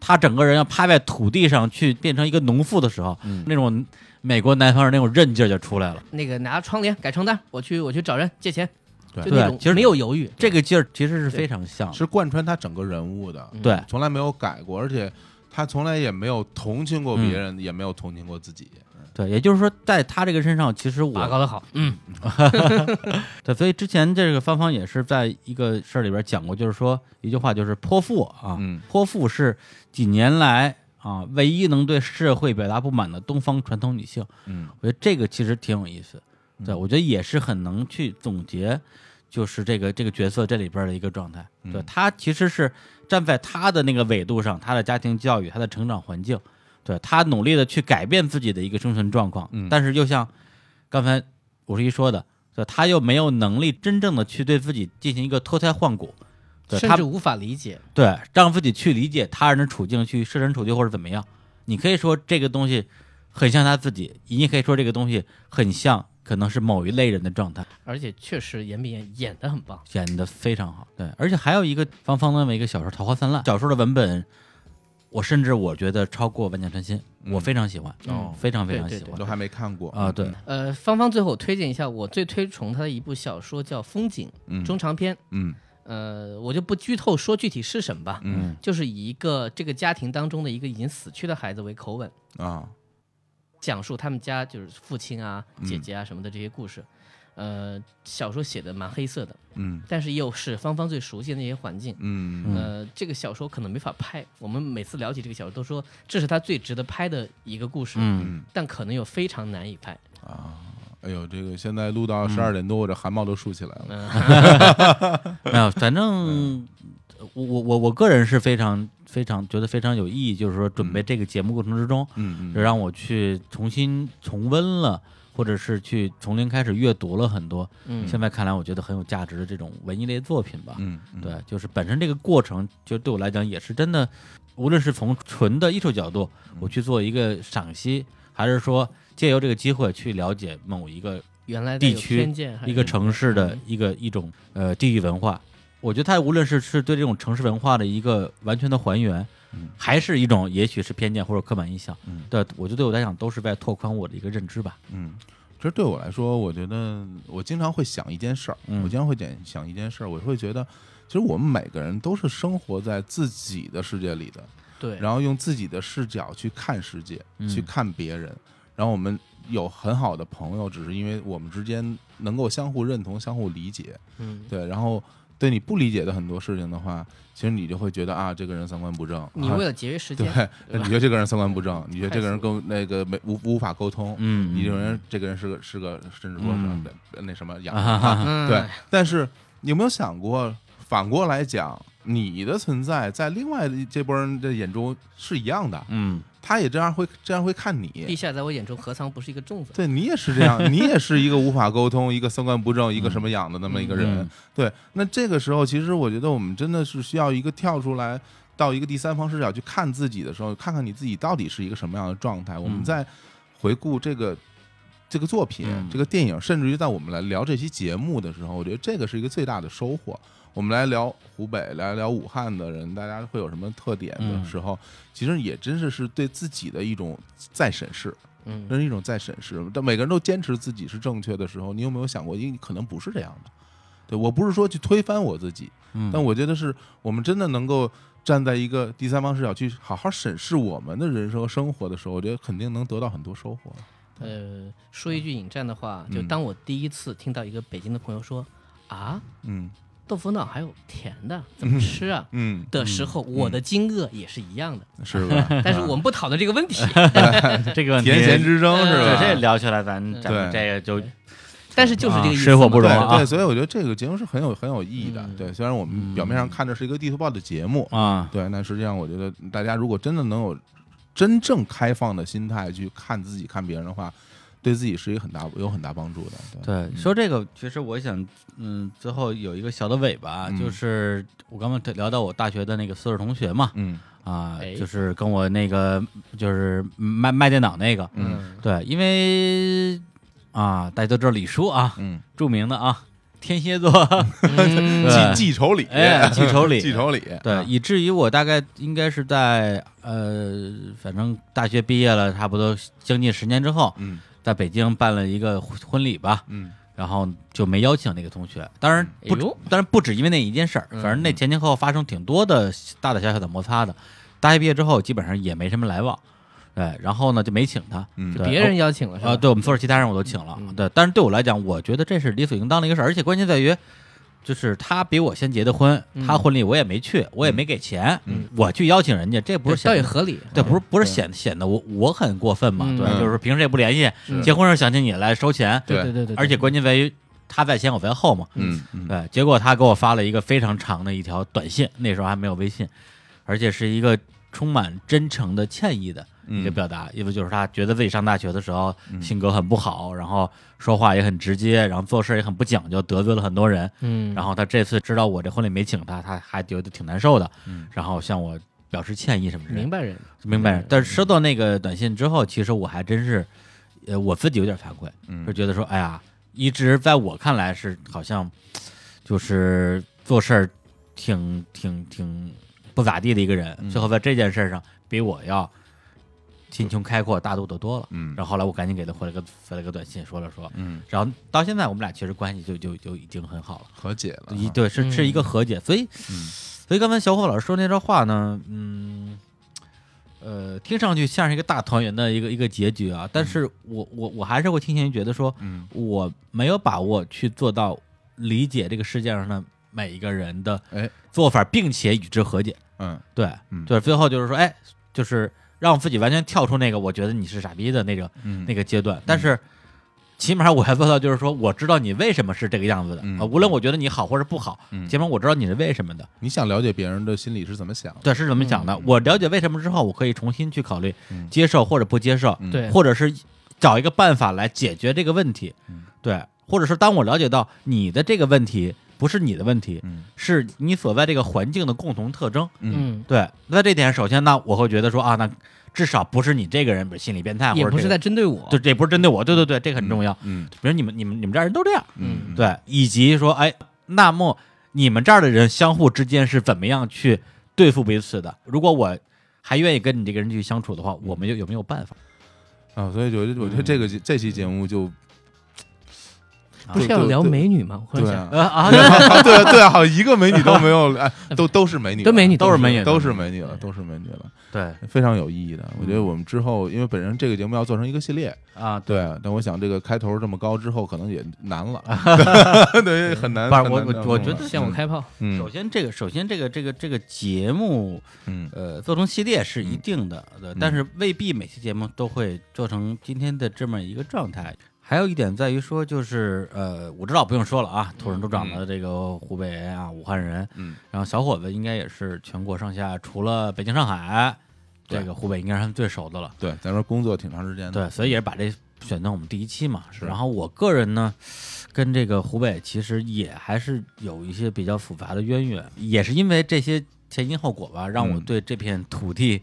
他整个人要趴在土地上去变成一个农妇的时候，嗯。那种美国南方人那种韧劲儿就出来了。那个拿窗帘改床单，我去我去找人借钱，对。其实没有犹豫。这个劲儿其实是非常像，是贯穿他整个人物的，嗯。对。从来没有改过，而且他从来也没有同情过嗯别人，也没有同情过自己。对，也就是说，在他这个身上，其实我拔高的好，嗯。(laughs) 对，所以之前这个芳芳也是在一个事儿里边讲过，就是说一句话，就是泼妇啊，嗯。泼妇是几年来啊唯一能对社会表达不满的东方传统女性。嗯。我觉得这个其实挺有意思，对我觉得也是很能去总结，就是这个这个角色这里边的一个状态。对嗯。他其实是站在她的那个纬度上，她的家庭教育，她的成长环境，对他努力的去改变自己的一个生存状况，嗯但是又像刚才五十一说的，对他又没有能力真正的去对自己进行一个脱胎换骨，对他甚至无法理解。对，让自己去理解他人的处境，去设身处地或者怎么样。你可以说这个东西很像他自己，你也可以说这个东西很像可能是某一类人的状态，而且确实严炳演演的很棒，演的非常好。对，而且还有一个方方那么一个小说《桃花泛滥》，小说的文本，我甚至我觉得超过《万箭穿心》，我非常喜欢，哦非常非常喜欢都还没看过啊。对，呃，芳芳最后我推荐一下我最推崇她的一部小说，叫《风景》嗯中长篇。嗯呃，我就不剧透说具体是什么吧，嗯就是以一个这个家庭当中的一个已经死去的孩子为口吻，啊讲述他们家就是父亲啊、嗯姐姐啊什么的这些故事。呃，小说写的蛮黑色的，嗯但是又是芳芳最熟悉的那些环境。嗯呃，这个小说可能没法拍。我们每次聊起这个小说，都说这是他最值得拍的一个故事，嗯，嗯但可能又非常难以拍。啊。哎呦，这个现在录到十二点多，我这汗毛都竖起来了。嗯，(laughs) (laughs) 没有，反正我我我我个人是非常非常觉得非常有意义，就是说准备这个节目过程之中，嗯嗯，让我去重新重温了，或者是去从零开始阅读了很多。嗯现在看来，我觉得很有价值的这种文艺类作品吧。嗯嗯对，就是本身这个过程，就对我来讲也是真的，无论是从纯的艺术角度，我去做一个赏析，还是说借由这个机会去了解某一个原来地区一个城市的嗯一个一种呃地域文化，我觉得它无论是是对这种城市文化的一个完全的还原，嗯还是一种也许是偏见或者刻板印象，嗯。对我觉得对我来讲都是在拓宽我的一个认知吧。嗯，其实对我来说，我觉得我经常会想一件事儿，嗯。我经常会点想一件事儿，我会觉得，其实我们每个人都是生活在自己的世界里的，对，然后用自己的视角去看世界，嗯。去看别人，然后我们有很好的朋友，只是因为我们之间能够相互认同、相互理解，嗯，对，然后对你不理解的很多事情的话，其实你就会觉得啊，这个人三观不正，啊你为了节约时 (laughs) 对间，，你觉得这个人三观不正，你觉得这个人跟那个没无无法沟通，嗯你认为这个人是个是个甚至说嗯是那什么 (laughs) 养对，但是你有没有想过，反过来讲，你的存在在另外的这波人的眼中是一样的，嗯他也这样会这样会看你。陛。下在我眼中何尝不是一个粽子？对你也是这样，(laughs) 你也是一个无法沟通、一个三观不正、(laughs) 一个什么样的那么一个人。嗯对，那这个时候，其实我觉得我们真的是需要一个跳出来，到一个第三方视角去看自己的时候，看看你自己到底是一个什么样的状态。我们在回顾这个这个作品、嗯这个电影，甚至于在我们来聊这期节目的时候，我觉得这个是一个最大的收获。我们来聊湖北，来聊武汉的人，大家会有什么特点的嗯时候，其实也真是是对自己的一种再审视。嗯这是一种再审视。但每个人都坚持自己是正确的时候，你有没有想过，因为可能不是这样的？对我不是说去推翻我自己，嗯，但我觉得是我们真的能够站在一个第三方视角去好好审视我们的人生和生活的时候，我觉得肯定能得到很多收获。呃，说一句引战的话，就嗯当我第一次听到一个北京的朋友说啊，嗯豆腐脑还有甜的，怎么吃啊？嗯，的时候，我的惊愕也是一样的。是吧？(laughs) 但是我们不讨论这个问题，(laughs) 这个问题甜咸之争是对吧？这聊起来，咱咱们这个就但是就是这个意思嘛。水火不容啊对对，所以我觉得这个节目是很有很有意义的。嗯对，虽然我们表面上看着是一个地图报的节目，啊，对，那实际上我觉得大家如果真的能有真正开放的心态去看自己、看别人的话，对自己是一个很大有很大帮助的。对，对，说这个，其实我想，嗯，最后有一个小的尾巴，嗯。就是我刚刚聊到我大学的那个宿舍同学嘛，嗯啊哎，就是跟我那个就是卖卖电脑那个，嗯对，因为啊，大家都知道李叔啊，嗯，著名的啊，天蝎座，(laughs) 记 (laughs) 记仇礼，哎记仇李记仇李，对，啊以至于我大概应该是在呃，反正大学毕业了，差不多将近十年之后，嗯在北京办了一个婚婚礼吧，嗯。然后就没邀请那个同学。当然不当然不止因为那一件事儿，嗯反正那前前后后发生挺多的大大小小的摩擦的。大学毕业之后，基本上也没什么来往，对，然后呢就没请他，嗯。别人邀请了是吧？啊，对我们宿舍其他人我都请了，嗯。对，但是对我来讲，我觉得这是理所应当的一个事儿，而且关键在于，就是他比我先结的婚，嗯。他婚礼我也没去，我也没给钱，嗯。我去邀请人家，这不是倒显得也合理。对，不是不是显显得我我很过分嘛？嗯。对，就是平时也不联系，结婚时候想起你来收钱，对对对对，而且关键在于他在前我在后嘛，嗯嗯。对，结果他给我发了一个非常长的一条短信，那时候还没有微信，而且是一个充满真诚的歉意的一个嗯表达，因为就是他觉得自己上大学的时候嗯性格很不好，然后说话也很直接，然后做事也很不讲究，得罪了很多人。嗯，然后他这次知道我这婚礼没请他，他还觉得挺难受的，嗯然后向我表示歉意什么的明。白人，明白人。但是收到那个短信之后，其实我还真是，呃，我自己有点惭愧，嗯就觉得说，哎呀，一直在我看来是好像就是做事儿挺挺挺不咋地的一个人，嗯最后在这件事上比我要心胸开阔、大度的多了。嗯。然后后来我赶紧给他回了个回了个短信，说了说，嗯。然后到现在我们俩其实关系就就就已经很好了，和解了，一对是是一个和解，所以嗯。所以刚才小伙老师说那段话呢，嗯，呃，听上去像是一个大团圆的一个一个结局啊，但是我我我还是会倾向于觉得说，嗯。我没有把握去做到理解这个世界上的每一个人的哎。做法，并且与之和解。嗯。对，嗯。就是最后就是说，哎，就是让自己完全跳出那个我觉得你是傻逼的那个嗯。那个阶段，但是。起码我还做到，就是说，我知道你为什么是这个样子的。啊、嗯无论我觉得你好或者不好，嗯。起码我知道你是为什么的。你想了解别人的心理是怎么想的，对，是怎么想的？我了解为什么之后，我可以重新去考虑嗯。接受或者不接受，嗯。对，或者是找一个办法来解决这个问题。嗯。对，或者是当我了解到你的这个问题不是你的问题，嗯是你所在这个环境的共同特征。嗯嗯，对，那这点首先呢，我会觉得说啊，那至少不是你这个人，比如心理变态，或者这个也不是在针对我，对，这不是针对我，对对对，这个很重要。嗯比如你们你们你们这儿人都这样，嗯对，以及说，哎，那么你们这儿的人相互之间是怎么样去对付彼此的？如果我还愿意跟你这个人去相处的话，我们有有没有办法？啊，所以我觉得我觉得这个这期节目就不是要聊美女吗？对想，啊，(laughs) 对啊对啊，好像一个美女都没有，哎，(laughs) 都都是美女了，都美女都是美女都是美女了，都是美女了，对。非常有意义的。我觉得我们之后，因为本身这个节目要做成一个系列，啊，对，但我想这个开头这么高之后，可能也难了，(laughs) 对，很难。不是我我我觉得向我开炮。嗯。首先这个首先这个这个这个节目，嗯。呃，做成系列是一定的，呃但是未必每期节目都会做成今天的这么一个状态。还有一点在于说，就是呃，我知道不用说了啊，土生土长的这个湖北人啊，武汉人，嗯，然后小伙子应该也是全国上下除了北京、上海，这个湖北应该是他们最熟的了。对，咱说工作挺长时间的，对，所以也是把这选到我们第一期嘛。是。然后我个人呢，跟这个湖北其实也还是有一些比较复杂的渊源，也是因为这些前因后果吧，让我嗯。对这片土地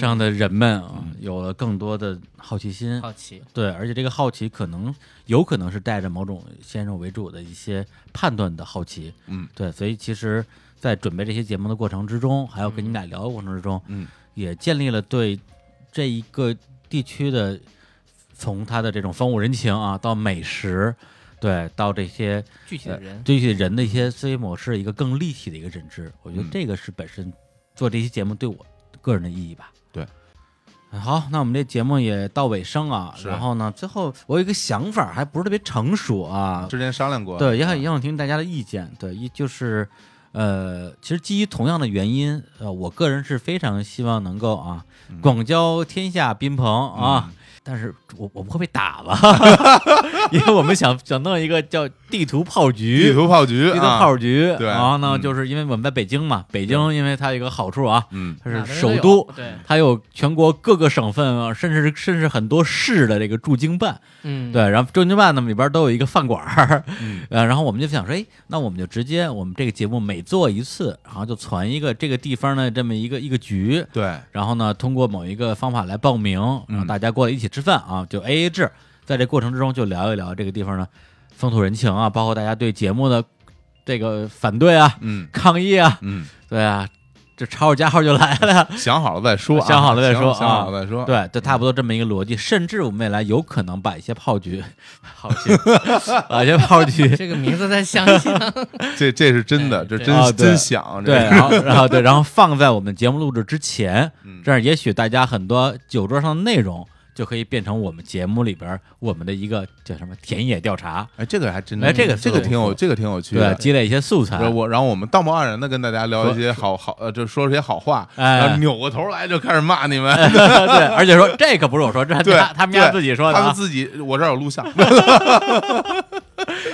上的人们啊、有了更多的好奇心。好奇，对，而且这个好奇可能有可能是带着某种先入为主的一些判断的好奇。嗯，对，所以其实，在准备这些节目的过程之中，还有跟你们俩聊的过程之中，嗯，也建立了对这一个地区的，从它的这种风物人情啊，到美食，对，到这些具体的人，对于人的一些思维模式，一个更立体的一个认知。我觉得嗯这个是本身做这期节目对我个人的意义吧。对。好，那我们这节目也到尾声啊，然后呢，最后我有一个想法，还不是特别成熟啊，之前商量过，对，也想啊也想听大家的意见。对，一就是，呃，其实基于同样的原因，呃，我个人是非常希望能够啊，嗯广交天下宾朋啊。但是我我不会被打吧？(laughs) 因为我们想想弄一个叫地图炮局，地图炮局，地图啊炮局。对然后呢，嗯就是因为我们在北京嘛，北京因为它有一个好处啊，嗯它是首都，对，它有全国各个省份啊，甚至甚至很多市的这个驻京办。嗯，对，然后驻京办呢里边都有一个饭馆儿，(laughs) 嗯呃，然后我们就想说，哎，那我们就直接我们这个节目每做一次，然后就传一个这个地方的这么一个一个局，对，然后呢，通过某一个方法来报名，然后嗯大家过来一起吃饭啊，就 A A 制，在这过程之中就聊一聊这个地方的风土人情啊，包括大家对节目的这个反对啊、嗯抗议啊，嗯，对啊，这吵吵加号就来了。(laughs) 想好了再说啊，想好了再说想想好啊了再说，对，就差不多这么一个逻辑，甚至我们未来有可能把一些炮局，(laughs) 好些，把一些炮局，这个名字在想想，(laughs) 这这是真的，这真真想，对，然后然后对，然后放在我们节目录制之前，嗯这样也许大家很多酒桌上的内容就可以变成我们节目里边我们的一个叫什么田野调查，哎，这个还真的，哎这个这个挺有这个挺有趣对，的。积累一些素材。我，然后我们道貌岸然的跟大家聊一些好好呃，就说一些好话，哎然后扭过头来就开始骂你们，(laughs) 对，而且说这可不是我说，这 (laughs) 他他们家自己说的啊，他们自己，我这儿有录像，(laughs)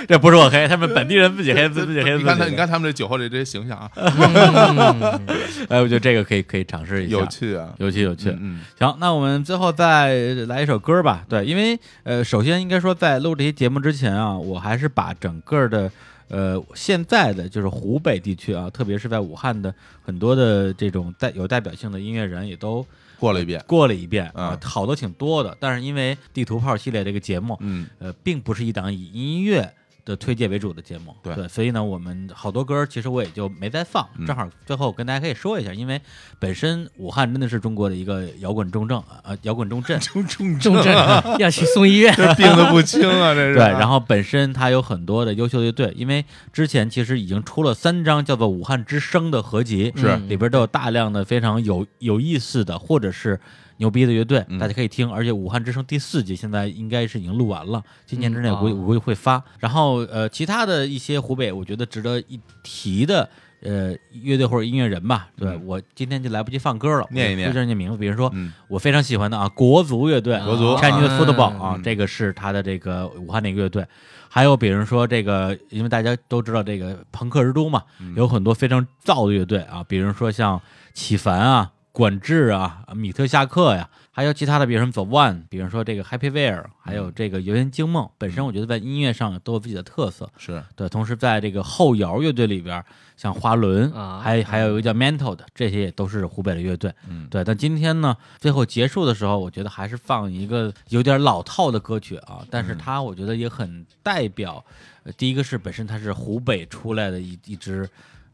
这不是我黑，他们本地人自己黑自己黑自己。你看他，你看他们这酒后这这些形象啊，嗯哎，我觉得这个可以可以尝试一下，有趣啊，有趣有趣。嗯行，那我们最后再来一首歌吧。对，因为呃，首先应该说，在录这期节目之前啊，我还是把整个的呃现在的就是湖北地区啊，特别是在武汉的很多的这种代有代表性的音乐人也都过了一遍，过了一遍嗯啊，好的挺多的。但是因为地图炮系列这个节目，嗯呃，并不是一档以音乐的推介为主的节目，对所以呢，我们好多歌其实我也就没再放。嗯正好最后跟大家可以说一下，因为本身武汉真的是中国的一个摇滚重镇啊，呃，摇滚重镇。(laughs) 重重重症 (laughs) 要去送医院，这病得不轻啊，这是。对，然后本身它有很多的优秀乐队，因为之前其实已经出了三张叫做《武汉之声》的合集，是里边都有大量的非常有有意思的或者是牛逼的乐队，嗯大家可以听。而且《武汉之声》第四季现在应该是已经录完了，今年之内嗯我估计哦我估计会发。然后呃，其他的一些湖北我觉得值得一提的。呃，乐队或者音乐人吧，对、嗯我今天就来不及放歌了，念一念我就念名字，比如说、嗯我非常喜欢的啊，国足乐队，国足 Chinese 啊 Football 啊，嗯这个是他的这个武汉的一个乐队。还有比如说这个，因为大家都知道这个朋克之都嘛，嗯有很多非常燥的乐队啊，比如说像启凡啊、管制啊、米特夏克呀，还有其他的，比如什么 The One，比如说这个 Happy Where，还有这个游园惊梦，本身我觉得在音乐上都有自己的特色。是对，同时在这个后摇乐队里边，像花轮啊还还有一个叫 Mantle 的，这些也都是湖北的乐队。嗯对。但今天呢，最后结束的时候，我觉得还是放一个有点老套的歌曲啊，但是它我觉得也很代表。呃第一个是本身它是湖北出来的一一支。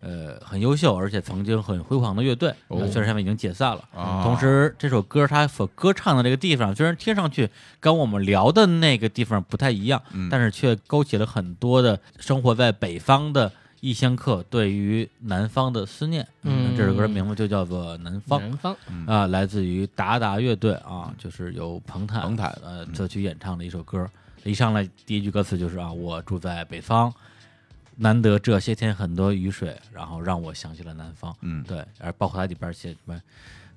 呃，很优秀，而且曾经很辉煌的乐队，虽然现在已经解散了。啊。同时，这首歌它所歌唱的这个地方，虽然听上去跟我们聊的那个地方不太一样，嗯。但是却勾起了很多的生活在北方的异乡客对于南方的思念。嗯。这首歌名字就叫做《南方》南方，啊、来自于达达乐队啊，就是由彭坦彭坦。呃作曲演唱的一首歌。一上来第一句歌词就是啊，我住在北方，难得这些天很多雨水，然后让我想起了南方。嗯对，而包括它里边写什么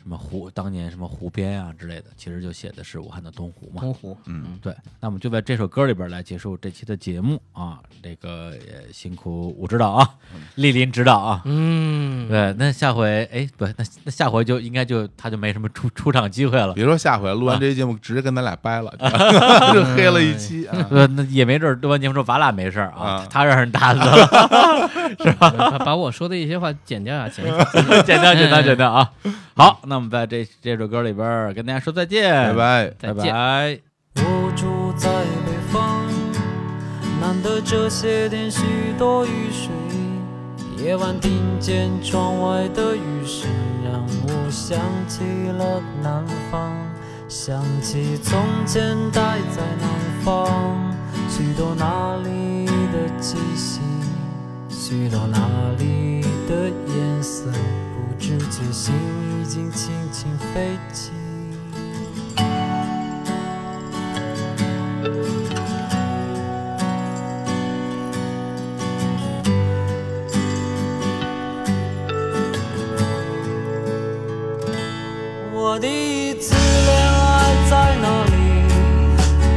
什么湖，当年什么湖边啊之类的，其实就写的是武汉的东湖嘛。东湖，嗯对，那我们就在这首歌里边来结束这期的节目啊，这个也辛苦武指导啊，莅临指导啊。嗯，对，那下回哎不，那那下回就应该就他就没什么出出场机会了。别说下回录完这期节目，直接跟咱俩掰了，(laughs) 就黑了一期啊。(laughs) 呃，那也没准儿录完节目之后咱俩没事儿啊啊，他让人打死了，(laughs) 是吧把我说的一些话剪掉啊，剪掉。剪掉剪掉剪掉啊。好，那我们在这这首歌里边跟大家说再见，拜拜。拜再见拜。我住在北方，难得这些天许多雨水。夜晚听见窗外的雨声，让我想起了南方，想起从前待在南方，许多那里的气息，许多那里的颜色，不知己心已经轻轻飞起。我第一次恋爱在哪里？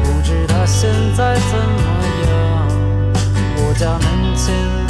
不知他现在怎么样。我家门前。